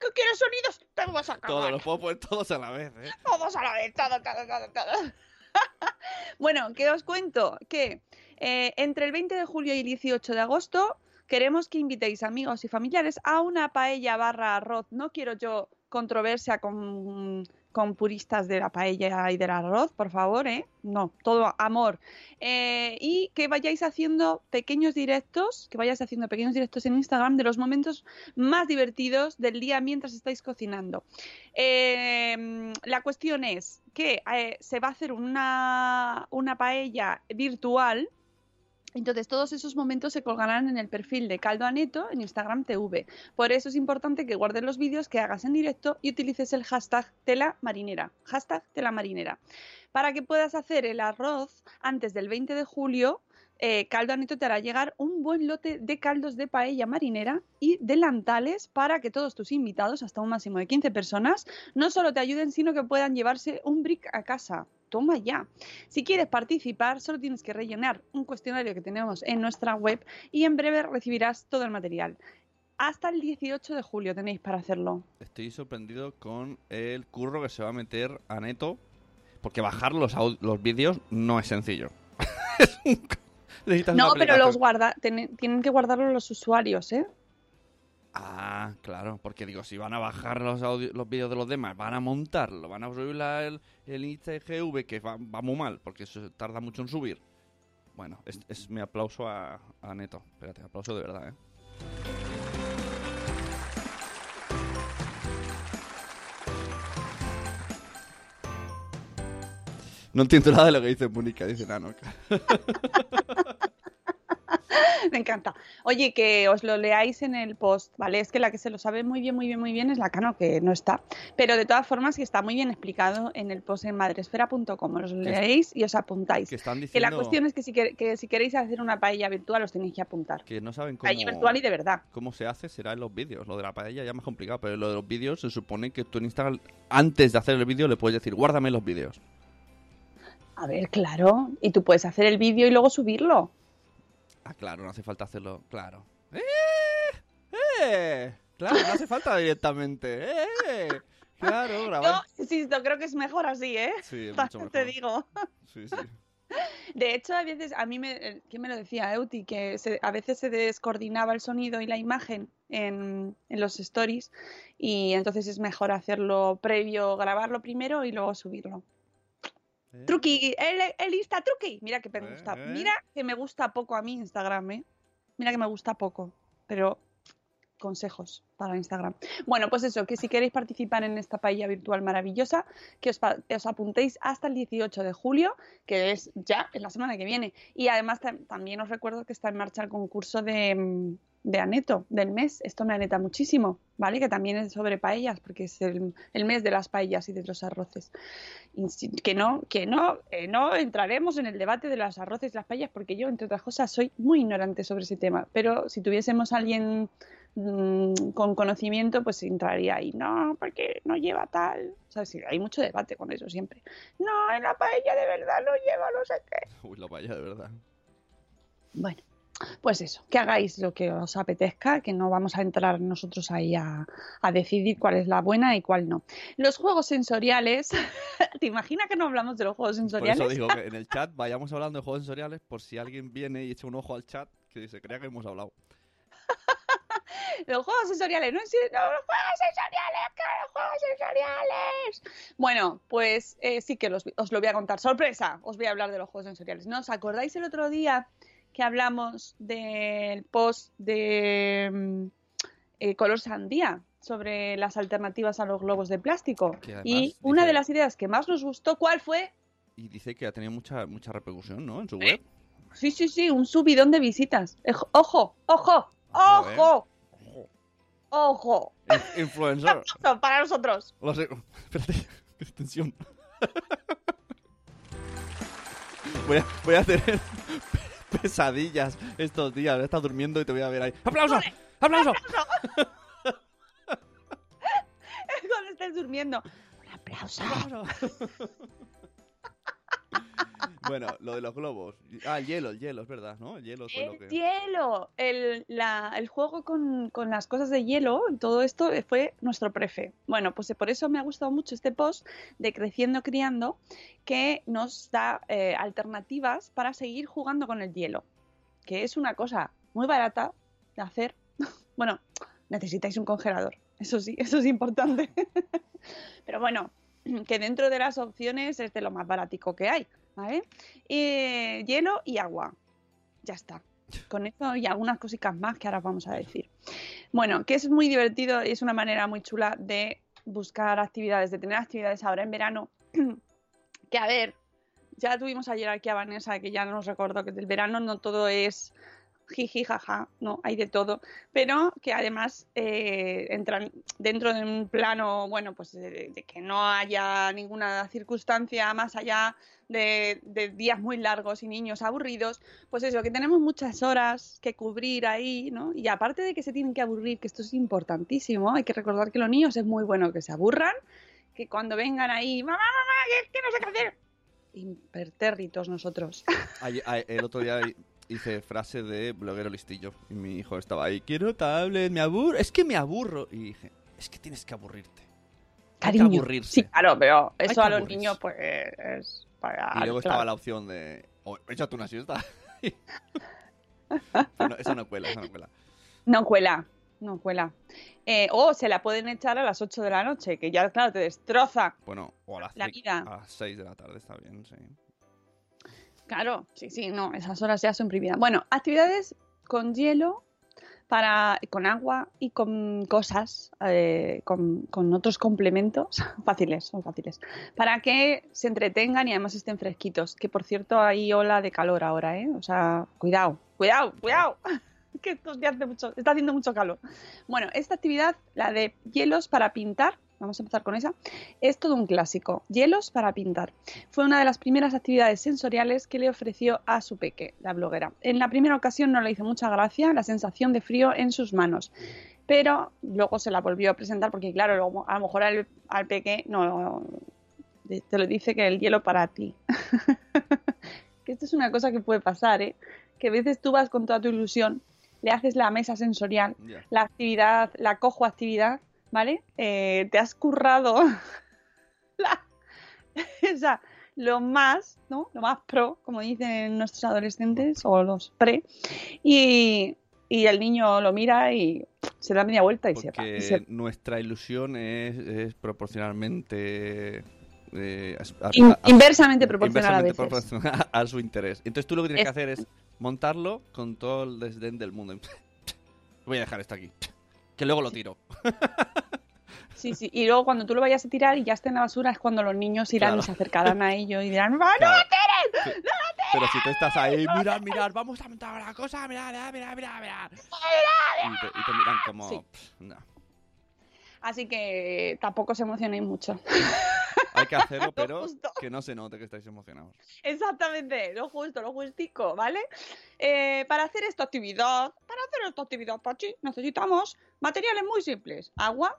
[SPEAKER 1] ¿Qué quieres sonidos? Te vas a acabar.
[SPEAKER 2] Todos los puedo poner todos a la vez, ¿eh?
[SPEAKER 1] Todos a la vez, todo, todo, todo, todo. <laughs> bueno, que os cuento que eh, entre el 20 de julio y el 18 de agosto queremos que invitéis amigos y familiares a una paella barra arroz. No quiero yo controversia con, con puristas de la paella y del arroz, por favor, ¿eh? No, todo amor. Eh, y que vayáis haciendo pequeños directos, que vayáis haciendo pequeños directos en Instagram de los momentos más divertidos del día mientras estáis cocinando. Eh, la cuestión es que eh, se va a hacer una, una paella virtual. Entonces, todos esos momentos se colgarán en el perfil de Caldo Aneto en Instagram TV. Por eso es importante que guardes los vídeos que hagas en directo y utilices el hashtag tela marinera. Hashtag tela marinera. Para que puedas hacer el arroz antes del 20 de julio eh, Caldo Aneto te hará llegar un buen lote de caldos de paella marinera y delantales para que todos tus invitados, hasta un máximo de 15 personas, no solo te ayuden, sino que puedan llevarse un brick a casa. Toma ya. Si quieres participar, solo tienes que rellenar un cuestionario que tenemos en nuestra web y en breve recibirás todo el material. Hasta el 18 de julio tenéis para hacerlo.
[SPEAKER 2] Estoy sorprendido con el curro que se va a meter a Neto, porque bajar los, vídeos no es sencillo. <laughs> Es un- <laughs> Necesitas
[SPEAKER 1] No, pero los guarda, ten- tienen que guardarlo los usuarios, ¿eh?
[SPEAKER 2] Ah, claro, porque digo, si van a bajar los, audio- los vídeos de los demás, van a montarlo, van a subir la- el, el ITGV, que va, va muy mal, porque eso tarda mucho en subir. Bueno, es, es mi aplauso a, a Neto. Espérate, aplauso de verdad, ¿eh? No entiendo nada de lo que dice Mónica, dice Nano. <laughs>
[SPEAKER 1] Me encanta. Oye, que os lo leáis en el post, ¿vale? Es que la que se lo sabe muy bien, muy bien, muy bien es la Cano, que no está. Pero de todas formas, que está muy bien explicado en el post en madresfera.com. Os lo
[SPEAKER 2] Que-
[SPEAKER 1] leéis y os apuntáis.
[SPEAKER 2] Que están
[SPEAKER 1] Que
[SPEAKER 2] diciendo
[SPEAKER 1] la cuestión es que si, que si queréis hacer una paella virtual, os tenéis que apuntar.
[SPEAKER 2] que no saben cómo...
[SPEAKER 1] Paella virtual y de verdad.
[SPEAKER 2] cómo se hace será en los vídeos. Lo de la paella ya es más complicado, pero lo de los vídeos se supone que tú en Instagram, antes de hacer el vídeo, le puedes decir, guárdame los vídeos.
[SPEAKER 1] A ver, claro. Y tú puedes hacer el vídeo y luego subirlo.
[SPEAKER 2] Ah, claro, no hace falta hacerlo, claro. ¡Eh! ¡Eh! Claro, no hace <laughs> falta directamente. ¡Eh! Claro, grabar.
[SPEAKER 1] insisto, creo que es mejor así, ¿eh?
[SPEAKER 2] Sí, es <laughs> mucho mejor.
[SPEAKER 1] Te digo.
[SPEAKER 2] Sí, sí.
[SPEAKER 1] De hecho, a veces, a mí me, eh, ¿quién me lo decía? Euti, que se- a veces se descoordinaba el sonido y la imagen en, en los stories y entonces es mejor hacerlo previo, grabarlo primero y luego subirlo.
[SPEAKER 2] Eh,
[SPEAKER 1] Truqui, el, el Insta Truqui. Mira que me
[SPEAKER 2] Eh,
[SPEAKER 1] gusta.
[SPEAKER 2] eh.
[SPEAKER 1] Mira que me gusta poco a mí Instagram, ¿eh? Mira que me gusta poco, pero consejos para Instagram. Bueno, pues eso, que si queréis participar en esta paella virtual maravillosa, que os, os apuntéis hasta el 18 de julio, que es ya en la semana que viene. Y además tam- también os recuerdo que está en marcha el concurso de, mm, de Aneto del mes. Esto me aneta muchísimo, ¿vale? Que también es sobre paellas, porque es el, el mes de las paellas y de los arroces. Y que no, que no, eh, no entraremos en el debate de los arroces y las paellas, porque yo, entre otras cosas, soy muy ignorante sobre ese tema. Pero si tuviésemos a alguien mm, con conocimiento, pues entraría ahí. No, porque no lleva tal. O sea, sí, hay mucho debate con eso siempre. No, en la paella de verdad no lleva no sé qué. <laughs>
[SPEAKER 2] Uy, la paella, de verdad.
[SPEAKER 1] Bueno, pues eso, que hagáis lo que os apetezca, que no vamos a entrar nosotros ahí a, a decidir cuál es la buena y cuál no. Los juegos sensoriales, <laughs> ¿te imaginas que no hablamos de los juegos
[SPEAKER 2] Por
[SPEAKER 1] sensoriales?
[SPEAKER 2] eso digo que en el <laughs> chat vayamos hablando de juegos sensoriales por si alguien viene y echa un ojo al chat que se crea que hemos hablado. <laughs>
[SPEAKER 1] Los juegos sensoriales, no los juegos sensoriales, que los juegos sensoriales. Bueno, pues eh, sí que los, os lo voy a contar. Sorpresa, os voy a hablar de los juegos sensoriales. ¿No os acordáis el otro día que hablamos del post de mm, eh, color sandía sobre las alternativas a los globos de plástico? Y una
[SPEAKER 2] dice-
[SPEAKER 1] de las ideas que más nos gustó, ¿cuál fue?
[SPEAKER 2] Y dice que ha tenido mucha mucha repercusión, ¿no? En su
[SPEAKER 1] ¿Eh?
[SPEAKER 2] web.
[SPEAKER 1] Sí, sí, sí, un subidón de visitas. Ejo- Ojo, ojo,
[SPEAKER 2] Ojo, ¿eh?
[SPEAKER 1] ojo, ojo.
[SPEAKER 2] In- Influencer. <laughs>
[SPEAKER 1] Para nosotros.
[SPEAKER 2] Lo sé. <laughs> Espérate, qué tensión. <laughs> Voy a, voy a tener pesadillas estos días. Estar durmiendo y te voy a ver ahí. ¡Aplauso! ¡Aplauso! <laughs> <laughs>
[SPEAKER 1] Cuando estés durmiendo. Un aplauso.
[SPEAKER 2] Bueno, lo de los globos. Ah, el hielo, el hielo, es verdad, ¿no? El hielo fue lo
[SPEAKER 1] El
[SPEAKER 2] que...
[SPEAKER 1] hielo, el, la- el juego con, con las cosas de hielo, todo esto fue nuestro prefe. Bueno, pues por eso me ha gustado mucho este post de Creciendo Criando, que nos da eh, alternativas para seguir jugando con el hielo, que es una cosa muy barata de hacer. <laughs> bueno, necesitáis un congelador, eso sí, eso es importante. <laughs> Pero bueno, que dentro de las opciones es de lo más baratico que hay, ¿vale? Hielo y agua. Ya está. Con eso y algunas cositas más que ahora os vamos a decir. Bueno, que es muy divertido y es una manera muy chula de buscar actividades, de tener actividades ahora en verano. <clears throat> que a ver, ya tuvimos ayer aquí a Vanessa que ya nos recordó que del verano no todo es jiji, jaja, no, hay de todo, pero que además eh, entran dentro de un plano, bueno, pues de, que no haya ninguna circunstancia más allá de, días muy largos y niños aburridos, pues eso, que tenemos muchas horas que cubrir ahí, ¿no? Y aparte de que se tienen que aburrir, que esto es importantísimo, hay que recordar que los niños es muy bueno que se aburran, que cuando vengan ahí, mamá, mamá, que, que no sé qué hacer, impertérritos nosotros.
[SPEAKER 2] Ayer- a- el otro día hice frase de bloguero listillo y mi hijo estaba ahí, quiero tablet, me aburro, es que me aburro. Y dije, es que tienes que aburrirte. Hay que
[SPEAKER 1] Cariño.
[SPEAKER 2] aburrirse.
[SPEAKER 1] Sí, claro, pero eso a los
[SPEAKER 2] aburrirse.
[SPEAKER 1] niños pues es para...
[SPEAKER 2] Y luego
[SPEAKER 1] claro.
[SPEAKER 2] estaba la opción de, oh, échate una siesta. <laughs> No, eso no cuela, eso no cuela.
[SPEAKER 1] No cuela, no cuela. Eh, o se la pueden echar a las 8 de la noche, que ya, claro, te destroza.
[SPEAKER 2] Bueno, o a las,
[SPEAKER 1] La vida.
[SPEAKER 2] a las 6 de la tarde está bien, sí.
[SPEAKER 1] Claro, sí, sí, no, esas horas ya son prohibidas. Bueno, actividades con hielo, para, con agua y con cosas, eh, con, con otros complementos, <laughs> fáciles, son fáciles, para que se entretengan y además estén fresquitos. Que por cierto hay ola de calor ahora, ¿eh? O sea, cuidado, cuidado, cuidado, <laughs> que esto ya hace mucho, está haciendo mucho calor. Bueno, esta actividad, la de hielos para pintar, vamos a empezar con esa, es todo un clásico. Hielos para pintar. Fue una de las primeras actividades sensoriales que le ofreció a su peque, la bloguera. En la primera ocasión no le hizo mucha gracia la sensación de frío en sus manos, pero luego se la volvió a presentar porque, claro, luego, a lo mejor al, al peque no te lo dice que el hielo para ti. <laughs> que esto es una cosa que puede pasar, ¿eh? Que a veces tú vas con toda tu ilusión, le haces la mesa sensorial, la actividad, la cojo actividad, ¿vale? Eh, te has currado <laughs> la- lo más, ¿no? Lo más pro, como dicen nuestros adolescentes o los pre, y, y el niño lo mira y se da media vuelta y se va. y
[SPEAKER 2] Porque
[SPEAKER 1] se-
[SPEAKER 2] nuestra ilusión es, es proporcionalmente... eh, a- a-
[SPEAKER 1] in-
[SPEAKER 2] a-
[SPEAKER 1] inversamente proporcional a
[SPEAKER 2] inversamente
[SPEAKER 1] veces.
[SPEAKER 2] proporcional <laughs> a su interés. Entonces tú lo que tienes que hacer es montarlo con todo el desdén del mundo. <laughs> Voy a dejar esto aquí. Que luego lo tiro.
[SPEAKER 1] Sí, sí. Y luego cuando tú lo vayas a tirar y ya esté en la basura es cuando los niños irán
[SPEAKER 2] Claro.
[SPEAKER 1] y se acercarán a ello y dirán, ¡Ah, no!
[SPEAKER 2] Claro. Sí. Pero si tú estás ahí, <laughs> mirad, mirad, vamos a montar la cosa, mirad, mirad, mirad, mirad, mirad. Y te, y te miran como...
[SPEAKER 1] Sí.
[SPEAKER 2] "Pff, no".
[SPEAKER 1] Así que tampoco se emocionéis mucho. <laughs>
[SPEAKER 2] Hay que hacerlo, pero que no se note que estáis emocionados.
[SPEAKER 1] Exactamente, lo justo, lo justico, ¿vale? Eh, para hacer esta actividad, para hacer esta actividad, Pachi, necesitamos materiales muy simples. Agua,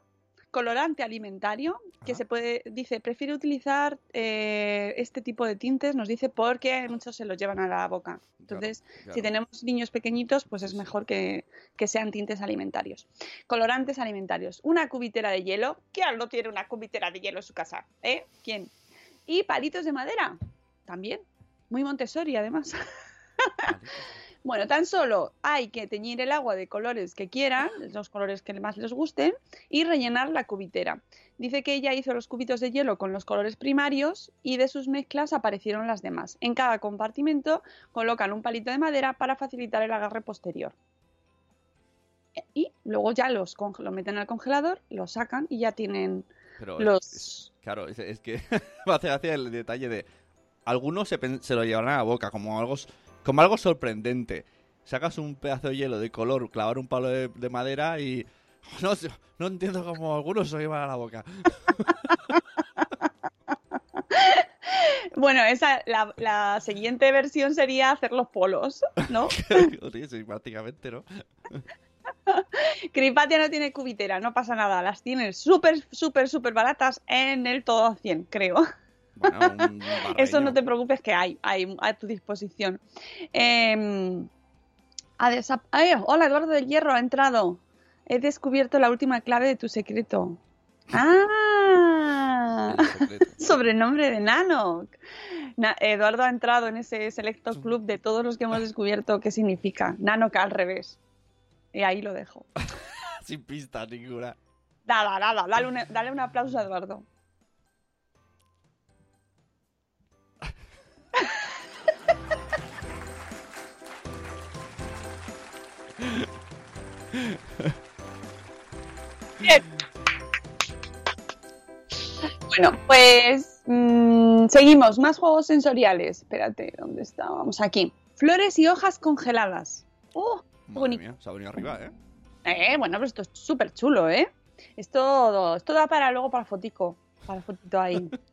[SPEAKER 1] colorante alimentario, que
[SPEAKER 2] Ajá.
[SPEAKER 1] se puede, dice, prefiere utilizar eh, este tipo de tintes, nos dice, porque muchos se los llevan a la boca. Entonces,
[SPEAKER 2] Claro,
[SPEAKER 1] si tenemos niños pequeñitos, pues es mejor que, que sean tintes alimentarios. Colorantes alimentarios. Una cubitera de hielo. ¿Quién no tiene una cubitera de hielo en su casa? ¿Eh? ¿Quién? Y palitos de madera. También. Muy Montessori, además. Bueno, tan solo hay que teñir el agua de colores que quieran, los colores que más les gusten, y rellenar la cubitera. Dice que ella hizo los cubitos de hielo con los colores primarios y de sus mezclas aparecieron las demás. En cada compartimento colocan un palito de madera para facilitar el agarre posterior. Y luego ya los meten al congelador, lo sacan y ya tienen
[SPEAKER 2] Pero
[SPEAKER 1] los...
[SPEAKER 2] es- claro, es, es que <laughs> me hace gracia el detalle de... Algunos se, se lo llevarán a la boca como algo, como algo sorprendente. Sacas un pedazo de hielo de color, clavar un palo de, de madera y... <laughs> No, no entiendo cómo algunos se llevan a la boca.
[SPEAKER 1] Bueno, esa, la, la siguiente versión sería hacer los polos, ¿no? <laughs>
[SPEAKER 2] Sí, prácticamente, ¿no? <laughs>
[SPEAKER 1] Cripatia no tiene cubitera, no pasa nada. Las tienes súper, súper, súper baratas en el todo a 100, creo.
[SPEAKER 2] Bueno, un
[SPEAKER 1] Eso no te preocupes que hay, hay a tu disposición. Eh, Ay, hola, Eduardo del Hierro, ha entrado. He descubierto la última clave de tu secreto. <laughs> Ah,
[SPEAKER 2] secreto. <laughs>
[SPEAKER 1] sobrenombre de Nano. Na- Eduardo ha entrado en ese selecto club de todos los que hemos <laughs> descubierto qué significa. Nano que al revés. Y ahí lo dejo.
[SPEAKER 2] Sin pista ninguna.
[SPEAKER 1] Nada, nada, dale dale un aplauso a Eduardo. Bien. Bueno, pues mm, seguimos. Más juegos sensoriales. Espérate, ¿dónde estábamos? Aquí. Flores y hojas congeladas. ¡Oh!
[SPEAKER 2] Madre
[SPEAKER 1] bonito.
[SPEAKER 2] mía, se ha venido arriba, ¿eh?
[SPEAKER 1] Eh, bueno, pero esto es súper chulo, ¿eh? Esto, esto da para luego para fotico, para fotito ahí. <laughs>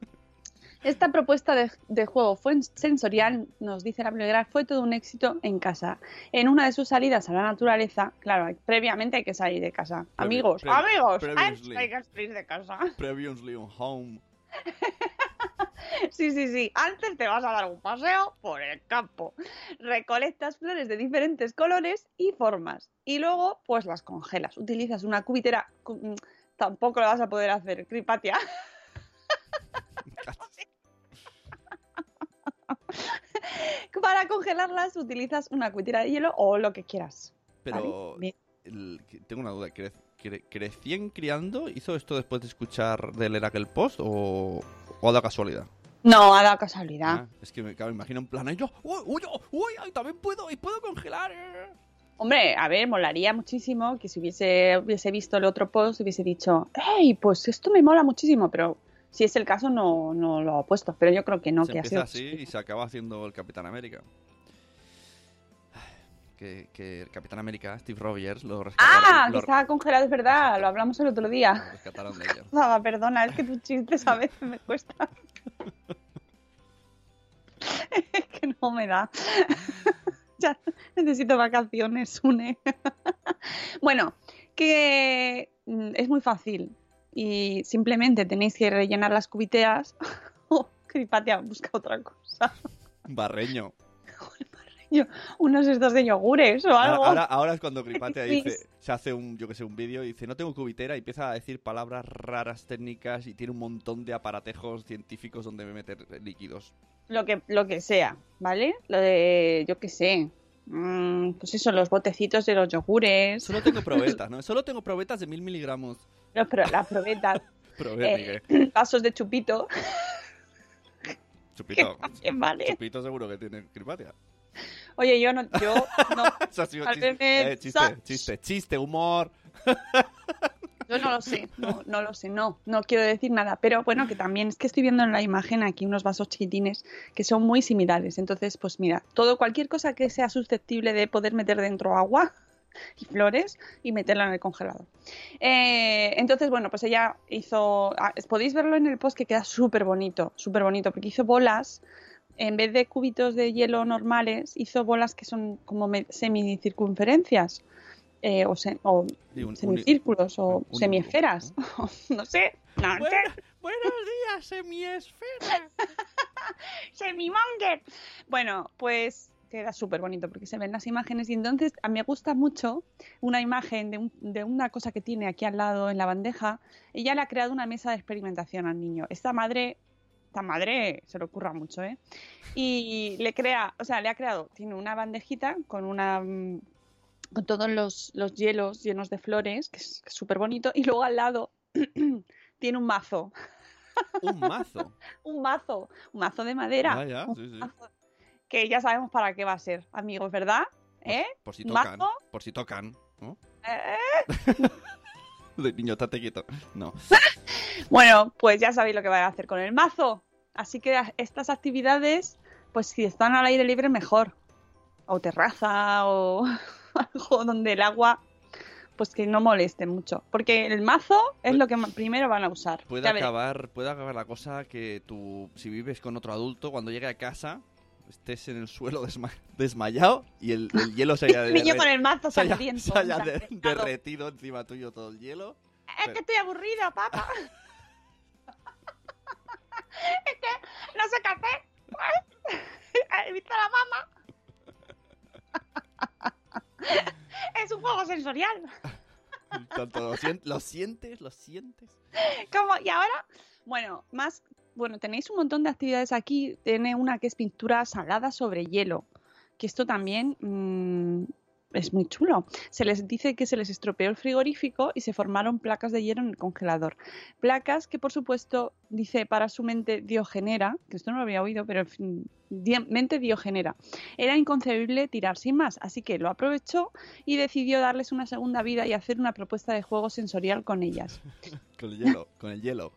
[SPEAKER 1] Esta propuesta de, de juego fue sensorial, nos dice la bloguera, fue todo un éxito en casa. En una de sus salidas a la naturaleza, claro, previamente hay que salir de casa.
[SPEAKER 2] Previ-
[SPEAKER 1] amigos,
[SPEAKER 2] previ-
[SPEAKER 1] amigos, hay, que salir de casa. <laughs>
[SPEAKER 2] Previously on home.
[SPEAKER 1] Sí, sí, sí. Antes te vas a dar un paseo por el campo. Recolectas flores de diferentes colores y formas. Y luego, pues las congelas. Utilizas una cubitera. cu- mm, Tampoco lo vas a poder hacer, Cripatia. <laughs> Para congelarlas utilizas una cubitera de hielo o lo que quieras.
[SPEAKER 2] Pero tengo una duda. ¿cre- cre- ¿Crecien criando? ¿Hizo esto después de escuchar de leer aquel post o, o ha dado casualidad?
[SPEAKER 1] No, ha dado casualidad.
[SPEAKER 2] Ah, es que me, claro, imagino en plan, "Ay, yo, uy, uy, uy, también puedo, y puedo congelar. eh".
[SPEAKER 1] Hombre, a ver, molaría muchísimo que si hubiese, hubiese visto el otro post hubiese dicho, hey, pues esto me mola muchísimo, pero si es el caso no, no lo ha puesto. Pero yo creo que no,
[SPEAKER 2] se
[SPEAKER 1] que ha sido
[SPEAKER 2] empieza así y se acaba haciendo el Capitán América. Que, que el Capitán América, Steve Rogers, lo rescataron,
[SPEAKER 1] Ah, que
[SPEAKER 2] lo,
[SPEAKER 1] estaba congelado, es verdad, lo hablamos el otro
[SPEAKER 2] lo
[SPEAKER 1] día.
[SPEAKER 2] rescataron de ellos.
[SPEAKER 1] Perdona, es que tus chistes a veces me cuesta. <laughs> es que no me da. <laughs> ya necesito vacaciones, une. <laughs> bueno, que mm, es muy fácil y simplemente tenéis que rellenar las cubiteas. <laughs> oh, Cripatia, busca otra cosa.
[SPEAKER 2] Barreño.
[SPEAKER 1] Unos estos de yogures o algo.
[SPEAKER 2] ahora, ahora es cuando Cripatia <laughs> dice, se hace un, yo que sé, un vídeo y dice, no tengo cubitera y empieza a decir palabras raras técnicas y tiene un montón de aparatejos científicos donde meter líquidos.
[SPEAKER 1] Lo que, lo que sea, ¿vale? Lo de, yo qué sé. mm, pues eso, los botecitos de los yogures,
[SPEAKER 2] Solo tengo <laughs> probetas, ¿no? Solo tengo probetas de mil miligramos.
[SPEAKER 1] Los pro- las <laughs> probetas,
[SPEAKER 2] Probé,
[SPEAKER 1] Eh, <clears throat> vasos de chupito.
[SPEAKER 2] Chupito.
[SPEAKER 1] vale.
[SPEAKER 2] Chupito seguro que tiene Cripatia.
[SPEAKER 1] Oye, yo no, yo no, <laughs>
[SPEAKER 2] Eso ha sido
[SPEAKER 1] Tal
[SPEAKER 2] chiste.
[SPEAKER 1] me
[SPEAKER 2] Eh, chiste, chiste, chiste, humor.
[SPEAKER 1] yo no lo sé, no, no lo sé, no, no quiero decir nada, pero bueno, que también es que estoy viendo en la imagen aquí unos vasos chiquitines que son muy similares, entonces pues mira, todo, cualquier cosa que sea susceptible de poder meter dentro agua y flores y meterla en el congelador. Eh, entonces, bueno, pues ella hizo, ah, podéis verlo en el post que queda súper bonito, súper bonito, porque hizo bolas, en vez de cubitos de hielo normales, hizo bolas que son como semicircunferencias. eh, o, se- o
[SPEAKER 2] un-
[SPEAKER 1] semicírculos o
[SPEAKER 2] un-
[SPEAKER 1] semiesferas. <laughs> no sé. No,
[SPEAKER 2] Buena-
[SPEAKER 1] ¿qué?
[SPEAKER 2] buenos días, semiesfera. <laughs>
[SPEAKER 1] Semimonger. Bueno, pues queda súper bonito porque se ven las imágenes y entonces a mí me gusta mucho una imagen de, un- de una cosa que tiene aquí al lado en la bandeja. Ella le ha creado una mesa de experimentación al niño. Esta madre, esta madre se le ocurra mucho, ¿eh? Y le crea, o sea, le ha creado, tiene una bandejita con una mm, con todos los, los hielos llenos de flores, que es súper bonito, y luego al lado <clears throat> tiene un mazo
[SPEAKER 2] Un mazo. <laughs>
[SPEAKER 1] un mazo, un mazo de madera.
[SPEAKER 2] Ah, ya, sí, sí.
[SPEAKER 1] mazo que ya sabemos para qué va a ser, amigos, ¿verdad? ¿Eh?
[SPEAKER 2] Por si
[SPEAKER 1] ¿Un
[SPEAKER 2] tocan.
[SPEAKER 1] mazo?
[SPEAKER 2] Por si tocan. ¿no?
[SPEAKER 1] ¿Eh? <laughs>
[SPEAKER 2] De niño, estate quieto. No. <laughs>
[SPEAKER 1] Bueno, pues ya sabéis lo que va a hacer con el mazo. Así que estas actividades, pues si están al aire libre, mejor. O terraza o <laughs> algo donde el agua, pues que no moleste mucho. Porque el mazo es
[SPEAKER 2] Pues-
[SPEAKER 1] lo que primero van a usar.
[SPEAKER 2] Puede
[SPEAKER 1] Ya
[SPEAKER 2] acabar, puede acabar la cosa que tú, si vives con otro adulto, cuando llegue a casa, estés en el suelo desma- desmayado y el, el hielo se haya,
[SPEAKER 1] El <laughs> niño
[SPEAKER 2] derre-
[SPEAKER 1] con el mazo
[SPEAKER 2] se haya-
[SPEAKER 1] sangriento.
[SPEAKER 2] se haya de-
[SPEAKER 1] ensangrentado.
[SPEAKER 2] derretido encima tuyo todo el hielo.
[SPEAKER 1] Es que estoy aburrido, papá. <laughs> es que no sé qué hacer. <laughs> He visto a la mamá. es un juego sensorial.
[SPEAKER 2] Tanto lo, sien- lo sientes, lo sientes.
[SPEAKER 1] ¿Cómo? Y ahora, bueno, más, bueno, tenéis un montón de actividades aquí. Tiene una que es pintura salada sobre hielo, que esto también mm, es muy chulo. Se les dice que se les estropeó el frigorífico y se formaron placas de hielo en el congelador. Placas que, por supuesto, dice para su mente diogenera, que esto no lo había oído, pero en fin, mente diogenera. Era inconcebible tirar sin más, así que lo aprovechó y decidió darles una segunda vida y hacer una propuesta de juego sensorial con ellas. <laughs>
[SPEAKER 2] Con el hielo, con el hielo.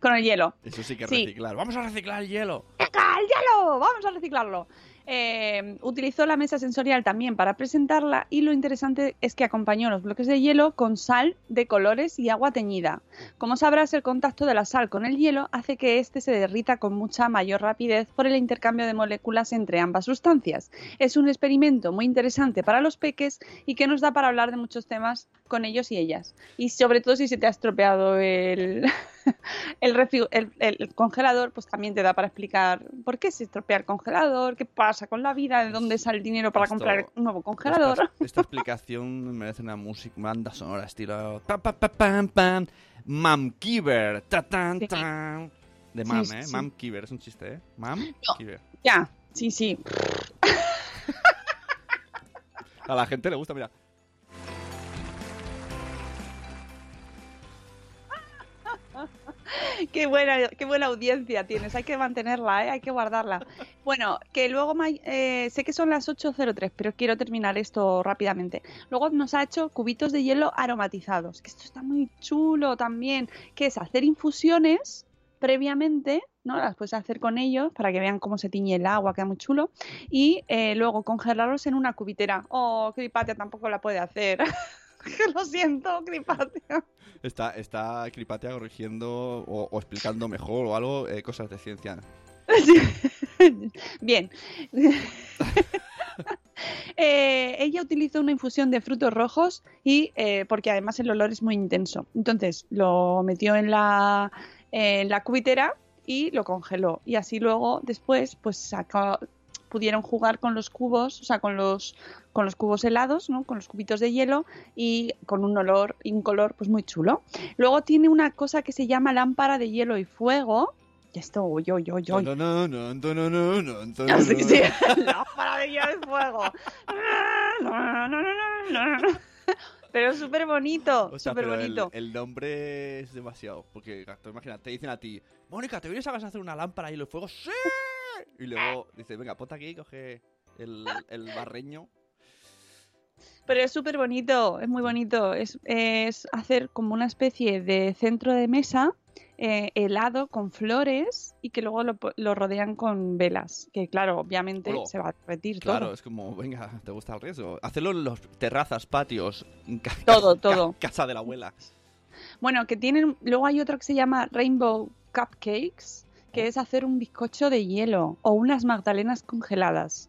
[SPEAKER 1] Con el hielo.
[SPEAKER 2] Eso sí que es
[SPEAKER 1] Sí.
[SPEAKER 2] reciclar. Vamos a reciclar el hielo.
[SPEAKER 1] ¡Reciclar el hielo! ¡Vamos a reciclarlo! Eh, utilizó la mesa sensorial también para presentarla y lo interesante es que acompañó los bloques de hielo con sal de colores y agua teñida. Como sabrás, el contacto de la sal con el hielo hace que éste se derrita con mucha mayor rapidez por el intercambio de moléculas entre ambas sustancias. Es un experimento muy interesante para los peques y que nos da para hablar de muchos temas con ellos y ellas. Y sobre todo si se te ha estropeado el, <laughs> congelador, pues también te da para explicar por qué se estropea el congelador, qué pasa con la vida, de dónde sale el dinero para
[SPEAKER 2] Esto-
[SPEAKER 1] comprar un nuevo congelador.
[SPEAKER 2] Esta, <laughs> esta explicación merece una música, banda sonora estilo. Pa, pa, pa, pam, pam, Mam Kiver. Ta, tan, tan. De Mam,
[SPEAKER 1] Sí,
[SPEAKER 2] ¿eh?
[SPEAKER 1] sí.
[SPEAKER 2] Mam Kiver, es un chiste, ¿eh? Mam
[SPEAKER 1] No.
[SPEAKER 2] Kiver.
[SPEAKER 1] Ya, sí, sí. <laughs>
[SPEAKER 2] A la gente le gusta, mira. <laughs>
[SPEAKER 1] Qué buena, qué buena audiencia tienes, hay que mantenerla, ¿eh? hay que guardarla. <laughs> Bueno, que luego eh, sé que son las 8.03, pero quiero terminar esto rápidamente. Luego nos ha hecho cubitos de hielo aromatizados, que esto está muy chulo también, que es hacer infusiones previamente, ¿no? Las puedes hacer con ellos para que vean cómo se tiñe el agua, queda muy chulo, y eh, luego congelarlos en una cubitera. Oh, Cripatia tampoco la puede hacer. <laughs> <laughs> Lo siento, Cripatia.
[SPEAKER 2] Está, está Cripatia corrigiendo o, o explicando mejor o algo eh, cosas de ciencia.
[SPEAKER 1] Sí. <laughs> Bien. <laughs> Eh, ella utilizó una infusión de frutos rojos y eh, porque además el olor es muy intenso. Entonces lo metió en la, en la cubitera y lo congeló. Y así luego, después, pues sacó- pudieron jugar con los cubos, o sea, con los, con los cubos helados, ¿no? Con los cubitos de hielo y con un olor y un color pues muy chulo. Luego tiene una cosa que se llama lámpara de hielo y fuego. Y esto, yo, yo, yo,
[SPEAKER 2] No, no, no, no, no, no, no, no,
[SPEAKER 1] ya
[SPEAKER 2] no.
[SPEAKER 1] sí. <laughs> Lámpara de hielo y fuego. Pero es súper bonito,
[SPEAKER 2] O sea,
[SPEAKER 1] súper
[SPEAKER 2] pero el,
[SPEAKER 1] bonito.
[SPEAKER 2] el nombre es demasiado. Porque, imagina, te dicen a ti, Mónica, ¿te vienes a casa a hacer una lámpara y los fuegos? ¡Sí! Y luego dices, venga, ponte aquí y coge el, el barreño.
[SPEAKER 1] Pero es súper bonito, es muy bonito. Es, es hacer como una especie de centro de mesa eh, helado con flores y que luego lo, lo rodean con velas. Que claro, obviamente se va a repetir
[SPEAKER 2] Claro,
[SPEAKER 1] todo.
[SPEAKER 2] es como, venga, ¿te gusta el riesgo? Hacerlo en los terrazas, patios, ca-
[SPEAKER 1] Todo,
[SPEAKER 2] ca-
[SPEAKER 1] todo.
[SPEAKER 2] casa de la abuela.
[SPEAKER 1] Bueno, que tienen. Luego hay otro que se llama Rainbow Cupcakes. Que es hacer un bizcocho de hielo o unas magdalenas congeladas.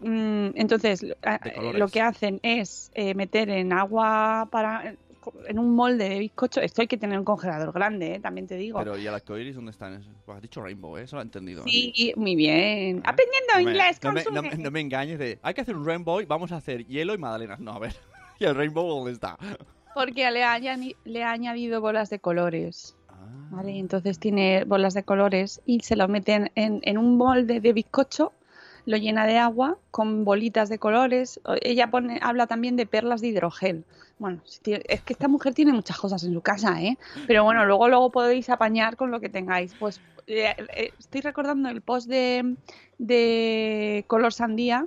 [SPEAKER 1] Mm, entonces, lo-
[SPEAKER 2] colores.
[SPEAKER 1] lo que hacen es eh, meter en agua para. En un molde de bizcocho. Esto hay que tener un congelador grande, eh, también te digo.
[SPEAKER 2] Pero, ¿y el arcoiris dónde están? Pues has dicho Rainbow, ¿eh? Eso lo he entendido.
[SPEAKER 1] Sí, muy bien.
[SPEAKER 2] ¿Eh?
[SPEAKER 1] Aprendiendo
[SPEAKER 2] No
[SPEAKER 1] inglés,
[SPEAKER 2] me, no, me- no me engañes de, hay que hacer un Rainbow y vamos a hacer hielo y magdalenas. No, a ver. <laughs> ¿Y el Rainbow dónde está?
[SPEAKER 1] Porque le ha añadido bolas de colores.
[SPEAKER 2] Ah.
[SPEAKER 1] ¿vale? Y Entonces tiene bolas de colores y se lo meten en, en un molde de bizcocho, lo llena de agua con bolitas de colores. Ella pone, habla también de perlas de hidrogel. Bueno, es que esta mujer tiene muchas cosas en su casa, ¿eh? Pero bueno, luego, luego podéis apañar con lo que tengáis. Pues eh, eh, estoy recordando el post de, de color sandía.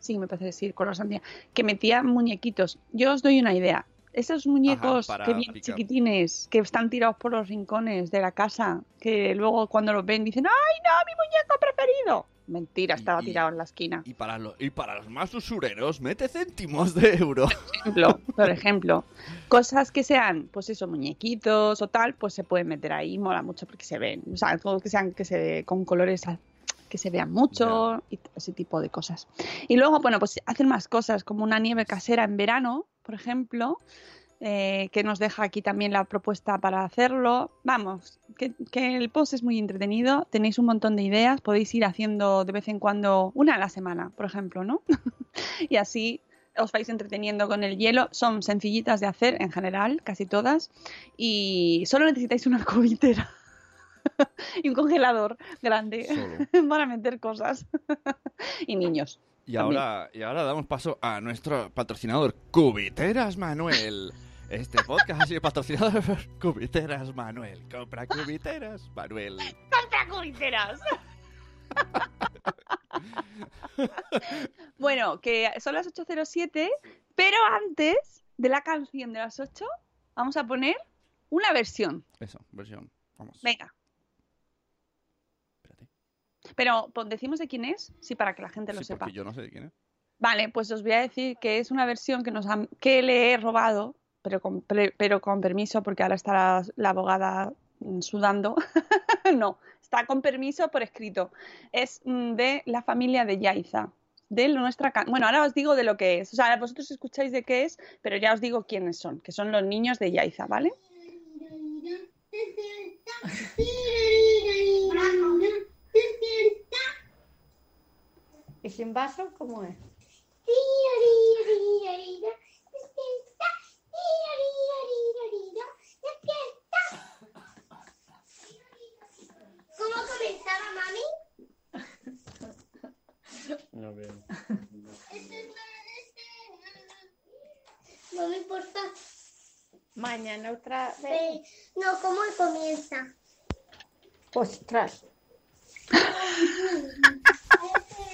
[SPEAKER 1] Sí, me parece decir color sandía. Que metía muñequitos. Yo os doy una idea. Esos muñecos que vienen chiquitines, que están tirados por los rincones de la casa, que luego cuando los ven dicen, ¡ay no, mi muñeco preferido! Mentira, estaba
[SPEAKER 2] y-
[SPEAKER 1] tirado en la esquina.
[SPEAKER 2] Y para, lo- y para los más usureros, mete céntimos de euro.
[SPEAKER 1] ejemplo, por ejemplo, cosas que sean, pues eso, muñequitos o tal, pues se pueden meter ahí, mola mucho porque se ven, o sea, todo que sean que se con colores que se vean mucho y ese tipo de cosas. Y luego, bueno, pues hacen más cosas, como una nieve casera en verano, por ejemplo, eh, que nos deja aquí también la propuesta para hacerlo. Vamos, que, que el post es muy entretenido, tenéis un montón de ideas, podéis ir haciendo de vez en cuando una a la semana, por ejemplo, ¿no? <laughs> y así os vais entreteniendo con el hielo. Son sencillitas de hacer en general, casi todas, y solo necesitáis una <laughs> cubitera y un congelador grande
[SPEAKER 2] Solo. <laughs>
[SPEAKER 1] para meter cosas y niños.
[SPEAKER 2] Y ahora, y ahora damos paso a nuestro patrocinador, Cubiteras Manuel. Este podcast ha sido patrocinado <laughs> por Cubiteras Manuel. Compra Cubiteras Manuel.
[SPEAKER 1] ¡Compra cubiteras! <laughs> bueno, que son las 8.07, pero antes de la canción de las 8, vamos a poner una versión.
[SPEAKER 2] Eso, versión. Vamos.
[SPEAKER 1] Venga. Pero pues, decimos de quién es, sí, para que la gente lo
[SPEAKER 2] Sí,
[SPEAKER 1] sepa.
[SPEAKER 2] porque yo no sé de quién es.
[SPEAKER 1] Vale, pues os voy a decir que es una versión que, nos han- que le he robado, pero con, pre- pero con permiso, porque ahora está la, la abogada mm, sudando. <laughs> no, está con permiso por escrito. Es mm, de la familia de Yaiza. De nuestra Bueno, ahora os digo de lo que es. O sea, vosotros escucháis de qué es, pero ya os digo quiénes son, que son los niños de Yaiza, ¿vale? <laughs> <laughs>
[SPEAKER 4] ¿Y sin vaso cómo es?
[SPEAKER 3] ¿Cómo comenzaba, mami? Mami, por favor.
[SPEAKER 4] Mañana otra vez.
[SPEAKER 3] No, ¿cómo comienza?
[SPEAKER 4] Ostras. <laughs>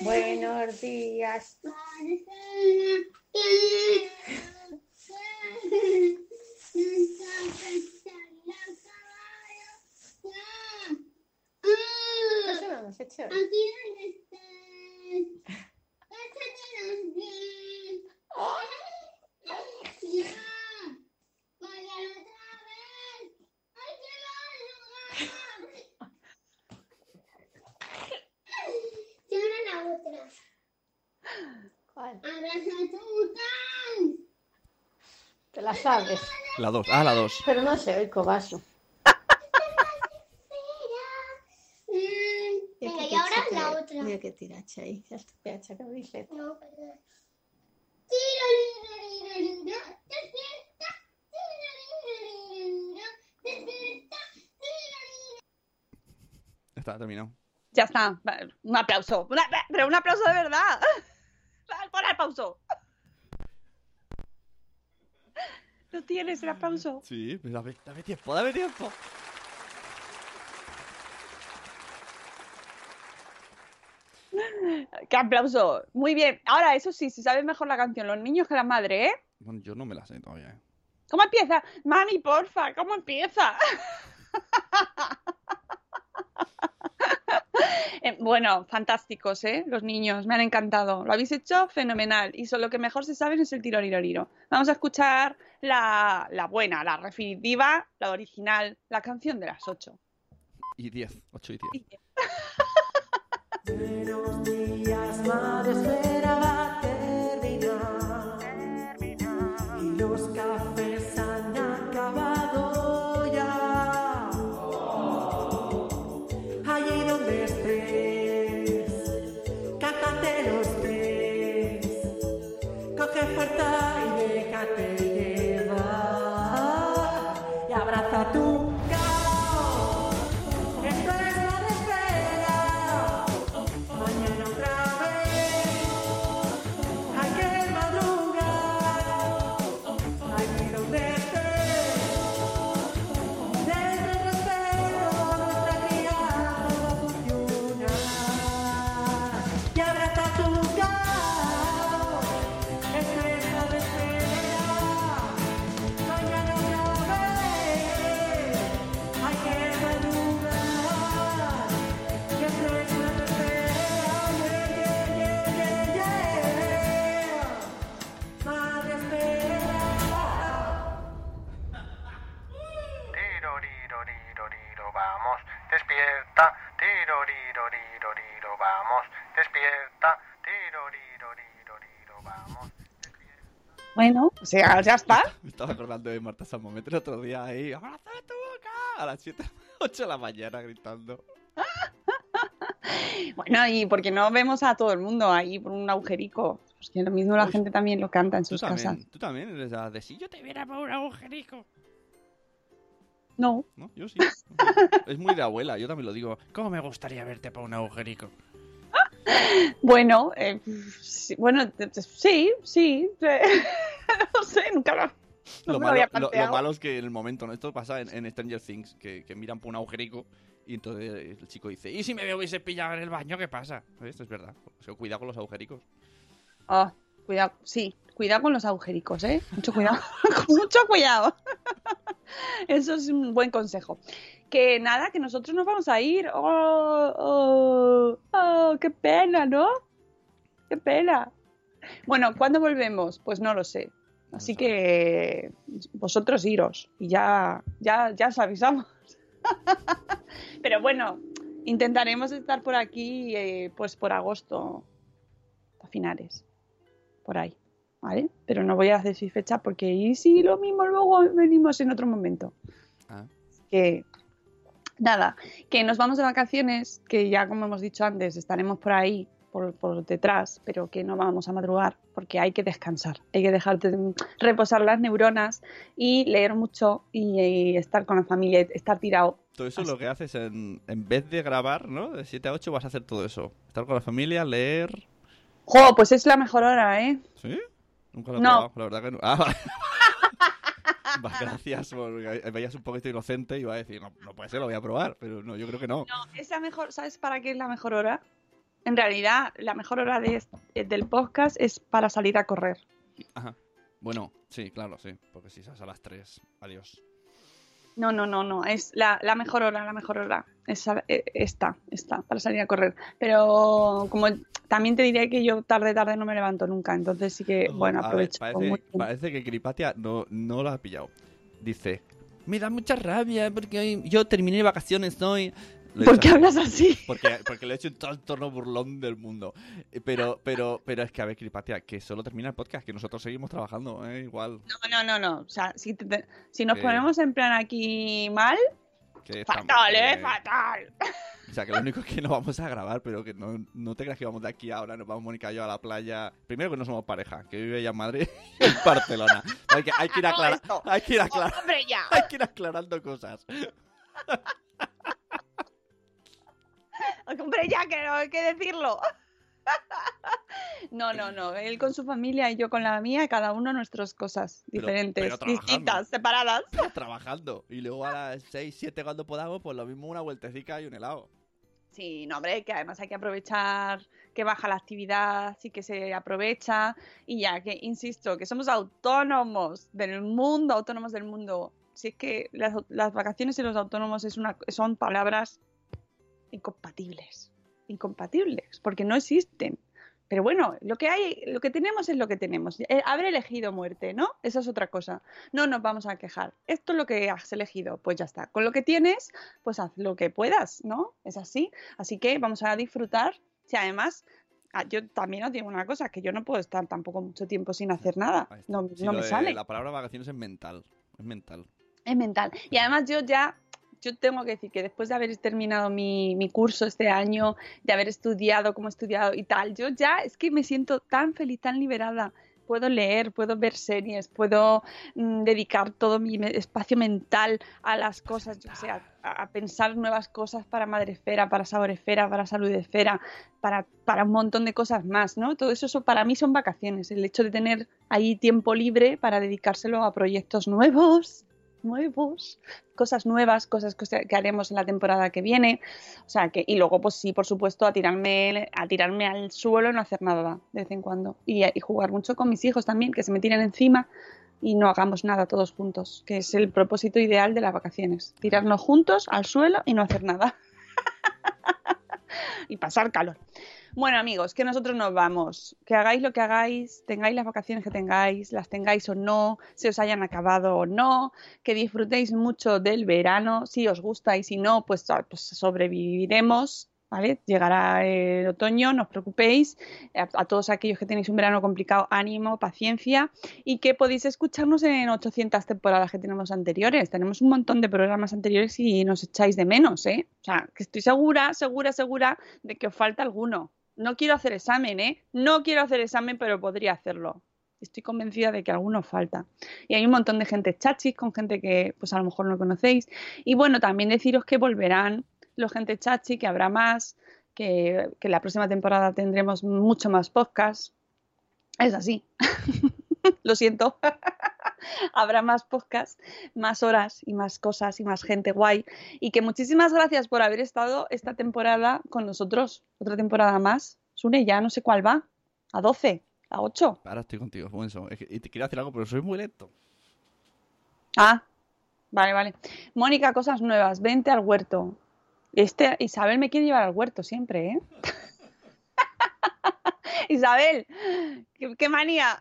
[SPEAKER 4] Buenos días. Eso no hemos hecho.
[SPEAKER 3] Y ahora la otra.
[SPEAKER 4] ¿Cuál?
[SPEAKER 3] Abraza tu can.
[SPEAKER 4] Te la sabes.
[SPEAKER 2] La 2. Ah, la 2.
[SPEAKER 4] Pero no sé, oigo vaso.
[SPEAKER 3] Venga, y ahora la otra.
[SPEAKER 4] Mira que tiracha ahí. Ya está peacha que dice.
[SPEAKER 3] No, perdón.
[SPEAKER 2] Está terminado.
[SPEAKER 1] Ya está. Un aplauso. Una- pero un aplauso de verdad. <laughs> Pon el aplauso. ¿No tienes el aplauso?
[SPEAKER 2] Sí, dame, dame tiempo, dame tiempo.
[SPEAKER 1] ¡Qué aplauso! Muy bien. Ahora, eso sí, si sabes mejor la canción, los niños que la madre, ¿eh?
[SPEAKER 2] Bueno, yo no me la sé todavía. ¿eh?
[SPEAKER 1] ¿Cómo empieza? Mami, porfa, ¿cómo empieza? <laughs> <laughs> Eh, bueno, fantásticos, ¿eh? Los niños, me han encantado. Lo habéis hecho fenomenal. Y solo que mejor se saben es el tiroriroriro. Vamos a escuchar la, la buena, la definitiva, la original, la canción de las 8.
[SPEAKER 2] Y 10, 8 y 10.
[SPEAKER 5] Y
[SPEAKER 1] 10. <laughs> sea, ya está.
[SPEAKER 2] Me estaba acordando de Marta Samomet el otro día ahí. ¡Abraza tu boca! A las 7, 8 <laughs> de la mañana gritando. <laughs>
[SPEAKER 1] Bueno, y porque no vemos a todo el mundo ahí por un agujerico. Pues que lo mismo la
[SPEAKER 2] Uy,
[SPEAKER 1] gente también lo canta en sus casas.
[SPEAKER 2] tú también eres la de si yo te viera por un agujerico.
[SPEAKER 1] No,
[SPEAKER 2] ¿No? Yo sí. <laughs> es muy de abuela, yo también lo digo. ¿Cómo me gustaría verte por un agujerico?
[SPEAKER 1] Bueno, eh, sí, bueno, t- sí, sí. <laughs> no sé, nunca lo, no
[SPEAKER 2] Lo malo,
[SPEAKER 1] había
[SPEAKER 2] lo- lo
[SPEAKER 1] planteado.
[SPEAKER 2] malo es que en el momento, ¿no? Esto pasa en, en Stranger Things, que, que miran por un agujerico y entonces el chico dice, ¿y si me hubiese pillado en el baño, qué pasa? Esto es verdad. O sea, cuidado con los agujericos.
[SPEAKER 1] Ah, cuidado, sí, cuidado con los agujericos, ¿eh? Mucho cuidado, <laughs> mucho cuidado. <laughs> Eso es un buen consejo. Que nada, que nosotros nos vamos a ir. Oh, oh, oh, qué pena, ¿no? Qué pena. Bueno, ¿cuándo volvemos? Pues no lo sé. Así que vosotros iros y ya, ya, ya os avisamos. <laughs> Pero bueno, intentaremos estar por aquí eh, pues por agosto a finales. Por ahí. ¿Vale? Pero no voy a decir fecha porque y si lo mismo luego venimos en otro momento.
[SPEAKER 2] Ah.
[SPEAKER 1] Que nada, que nos vamos de vacaciones, que ya como hemos dicho antes, estaremos por ahí, por, por detrás, pero que no vamos a madrugar porque hay que descansar, hay que dejar de reposar las neuronas y leer mucho y, y estar con la familia, estar tirado.
[SPEAKER 2] Todo eso es lo que haces en, en vez de grabar, ¿no? De 7 a 8 vas a hacer todo eso. Estar con la familia, leer...
[SPEAKER 1] ¡Jo! Pues es la mejor hora, ¿eh?
[SPEAKER 2] ¿Sí? Nunca lo he
[SPEAKER 1] No.
[SPEAKER 2] probado, la verdad que no. Ah, <laughs> gracias, porque veías un poquito inocente y iba a decir, no, no puede ser, lo voy a probar, pero no, yo creo que no.
[SPEAKER 1] No, es la mejor, ¿sabes para qué es la mejor hora? En realidad, la mejor hora de, est- del podcast es para salir a correr.
[SPEAKER 2] Ajá. Bueno, sí, claro, sí, porque si estás a las 3, adiós.
[SPEAKER 1] No, no, no, no, es la, la mejor hora, la mejor hora. Esa, eh, esta, esta, para salir a correr. Pero como también te diré que yo tarde, tarde no me levanto nunca, entonces sí que, bueno,
[SPEAKER 2] A ver,
[SPEAKER 1] aprovecho.
[SPEAKER 2] parece, que Cripatia no, no lo ha pillado. Dice, me da mucha rabia porque hoy yo terminé vacaciones hoy. Lo
[SPEAKER 1] ¿Por qué hablas así?
[SPEAKER 2] Porque, porque lo he hecho en todo el tono burlón del mundo. Eh, Pero, pero, pero es que, a ver, Cripatia, que solo termina el podcast, que nosotros seguimos trabajando, ¿eh? Igual.
[SPEAKER 1] No, no, no, no. O sea, si, te- te- si nos ponemos en plan aquí mal, fatal, ¿eh? Fatal.
[SPEAKER 2] O sea, que lo único es que no vamos a grabar, pero que no, no te creas que vamos de aquí ahora, nos vamos Mónica y yo a la playa. Primero que no somos pareja, que vive ella en Madrid y en Barcelona. Hay que, hay que ir
[SPEAKER 1] No,
[SPEAKER 2] aclara-
[SPEAKER 1] esto.
[SPEAKER 2] hay que ir aclara-
[SPEAKER 1] ¡Hombre, ya!
[SPEAKER 2] hay que ir aclarando cosas. <laughs>
[SPEAKER 1] Hombre, ya que no hay que decirlo. <laughs> No, no, no. Él con su familia y yo con la mía, cada uno nuestras cosas diferentes,
[SPEAKER 2] pero
[SPEAKER 1] distintas, separadas. <laughs>
[SPEAKER 2] Trabajando. Y luego a las 6, 7 cuando podamos, pues lo mismo una vueltecita y un helado.
[SPEAKER 1] Sí, no, hombre, que además hay que aprovechar que baja la actividad, sí que se aprovecha. Y ya que, insisto, que somos autónomos del mundo, autónomos del mundo. Si es que las, las vacaciones y los autónomos es una, son palabras incompatibles. Incompatibles, porque no existen. Pero bueno, lo que hay, lo que tenemos es lo que tenemos. Eh, elegido muerte, ¿no? Esa es otra cosa. No nos vamos a quejar. Esto es lo que has elegido, pues ya está. Con lo que tienes, pues haz lo que puedas, ¿no? Es así. Así que vamos a disfrutar. Si además, ah, yo también os digo una cosa, que yo no puedo estar tampoco mucho tiempo sin hacer nada. No, no me sale.
[SPEAKER 2] La palabra vacaciones es mental. Es mental.
[SPEAKER 1] Es mental. Y además yo ya, yo tengo que decir que después de haber terminado mi, mi curso este año, de haber estudiado como he estudiado y tal, yo ya es que me siento tan feliz, tan liberada. Puedo leer, puedo ver series, puedo mm, dedicar todo mi espacio mental a las cosas, yo sé, a, pensar nuevas cosas para Madresfera, para Saboresfera, para Saludesfera, para, para un montón de cosas más, ¿no? Todo eso, eso para mí son vacaciones, el hecho de tener ahí tiempo libre para dedicárselo a proyectos nuevos, nuevos, cosas nuevas, cosas que haremos en la temporada que viene. O sea que, y luego, pues sí, por supuesto, a tirarme, a tirarme al suelo y no hacer nada de vez en cuando. Y, y jugar mucho con mis hijos también, que se me tiren encima y no hagamos nada todos juntos, que es el propósito ideal de las vacaciones. Tirarnos juntos al suelo y no hacer nada. <laughs> y pasar calor. Bueno, amigos, que nosotros nos vamos. Que hagáis lo que hagáis, tengáis las vacaciones que tengáis, las tengáis o no, se os hayan acabado o no, que disfrutéis mucho del verano, si os gusta y si no, pues, ah, pues sobreviviremos. ¿Vale? Llegará el otoño, no os preocupéis. A, todos aquellos que tenéis un verano complicado, ánimo, paciencia y que podéis escucharnos en 800 temporadas que tenemos anteriores. Tenemos un montón de programas anteriores y nos echáis de menos, ¿eh? O sea, que estoy segura, segura, segura de que os falta alguno. No quiero hacer examen, ¿eh? No quiero hacer examen, pero podría hacerlo. Estoy convencida de que alguno falta. Y hay un montón de gente chachis con gente que pues a lo mejor no conocéis. Y bueno, también deciros que volverán los gente chachi, que habrá más, que, que la próxima temporada tendremos mucho más podcast. Es así. <laughs> Lo siento. <laughs> <laughs> habrá más podcast, más horas y más cosas y más gente guay. Y que muchísimas gracias por haber estado esta temporada con nosotros. Otra temporada más. Sune, ya no sé cuál va. ¿A 12? ¿A 8?
[SPEAKER 2] Ahora estoy contigo, Wenso. Es que- y te quiero decir algo, pero soy muy lento.
[SPEAKER 1] Ah, Vale, vale. Mónica, cosas nuevas. Vente al huerto. Este, Isabel me quiere llevar al huerto siempre, ¿eh? <laughs> Isabel, qué, qué manía.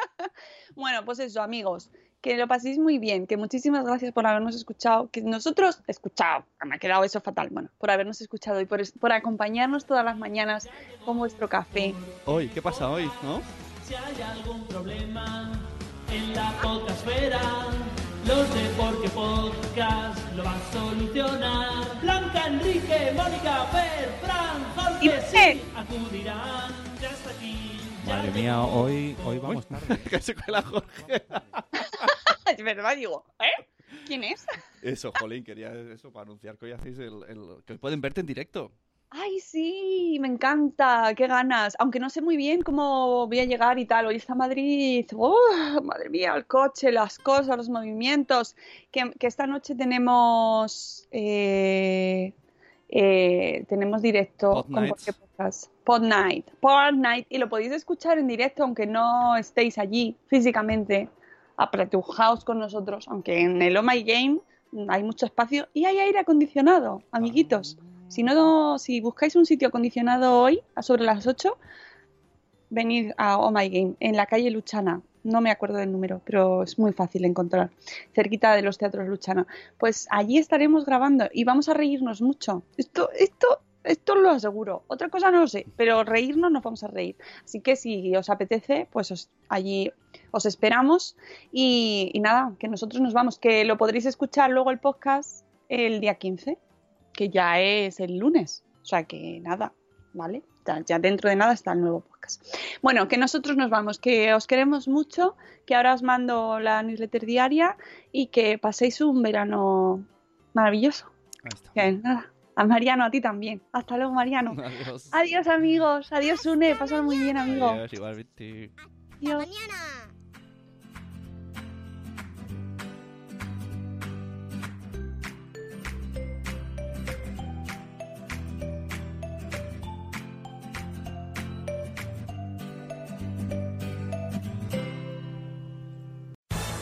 [SPEAKER 1] <laughs> bueno, pues eso, amigos, que lo paséis muy bien, que muchísimas gracias por habernos escuchado, que nosotros, escuchado, me ha quedado eso fatal, bueno, por habernos escuchado y por, por acompañarnos todas las mañanas con vuestro café.
[SPEAKER 2] Hoy, ¿qué pasa hoy, no?
[SPEAKER 5] Si hay algún problema en la podcastfera, los de Porque Podcast lo van a solucionar. Blanca, Enrique, Mónica, Fer, Fran,
[SPEAKER 1] Y
[SPEAKER 5] Jorge, sí, acudirán. Ya está aquí.
[SPEAKER 6] Madre mía, hoy, hoy vamos tarde.
[SPEAKER 2] que se cuela Jorge. <laughs>
[SPEAKER 1] Es verdad, digo, ¿eh? ¿Quién es?
[SPEAKER 2] Eso, Jolín, quería eso para anunciar que hoy hacéis el, el- que hoy pueden verte en directo.
[SPEAKER 1] Ay, sí, me encanta, qué ganas. Aunque no sé muy bien cómo voy a llegar y tal. Hoy está Madrid. ¡Oh, madre mía, el coche, las cosas, los movimientos. Que, que esta noche tenemos eh, eh, tenemos directo
[SPEAKER 2] Pod
[SPEAKER 1] con Podcast. Pod Night. Pod Night. Y lo podéis escuchar en directo aunque no estéis allí físicamente apretujaos con nosotros. Aunque en el Oh My Game hay mucho espacio y hay aire acondicionado, amiguitos. Si no, si buscáis un sitio acondicionado hoy, a sobre las 8, venid a Oh My Game, en la calle Luchana. No me acuerdo del número, pero es muy fácil encontrar, cerquita de los teatros Luchana. Pues allí estaremos grabando y vamos a reírnos mucho. Esto, esto, esto lo aseguro. Otra cosa no lo sé, pero reírnos nos vamos a reír. Así que si os apetece, pues allí os esperamos. Y, y nada, que nosotros nos vamos, que lo podréis escuchar luego el podcast el día 15 que ya es el lunes. O sea que nada, ¿vale? Ya, dentro de nada está el nuevo podcast. Bueno, que nosotros nos vamos, que os queremos mucho, que ahora os mando la newsletter diaria y que paséis un verano maravilloso.
[SPEAKER 2] Ahí está.
[SPEAKER 1] Que nada, a Mariano, a ti también. Hasta luego, Mariano.
[SPEAKER 2] Adiós.
[SPEAKER 1] Adiós, amigos. Adiós, Une. Pasad muy bien, amigo.
[SPEAKER 2] Adiós, igualmente.
[SPEAKER 1] Adiós.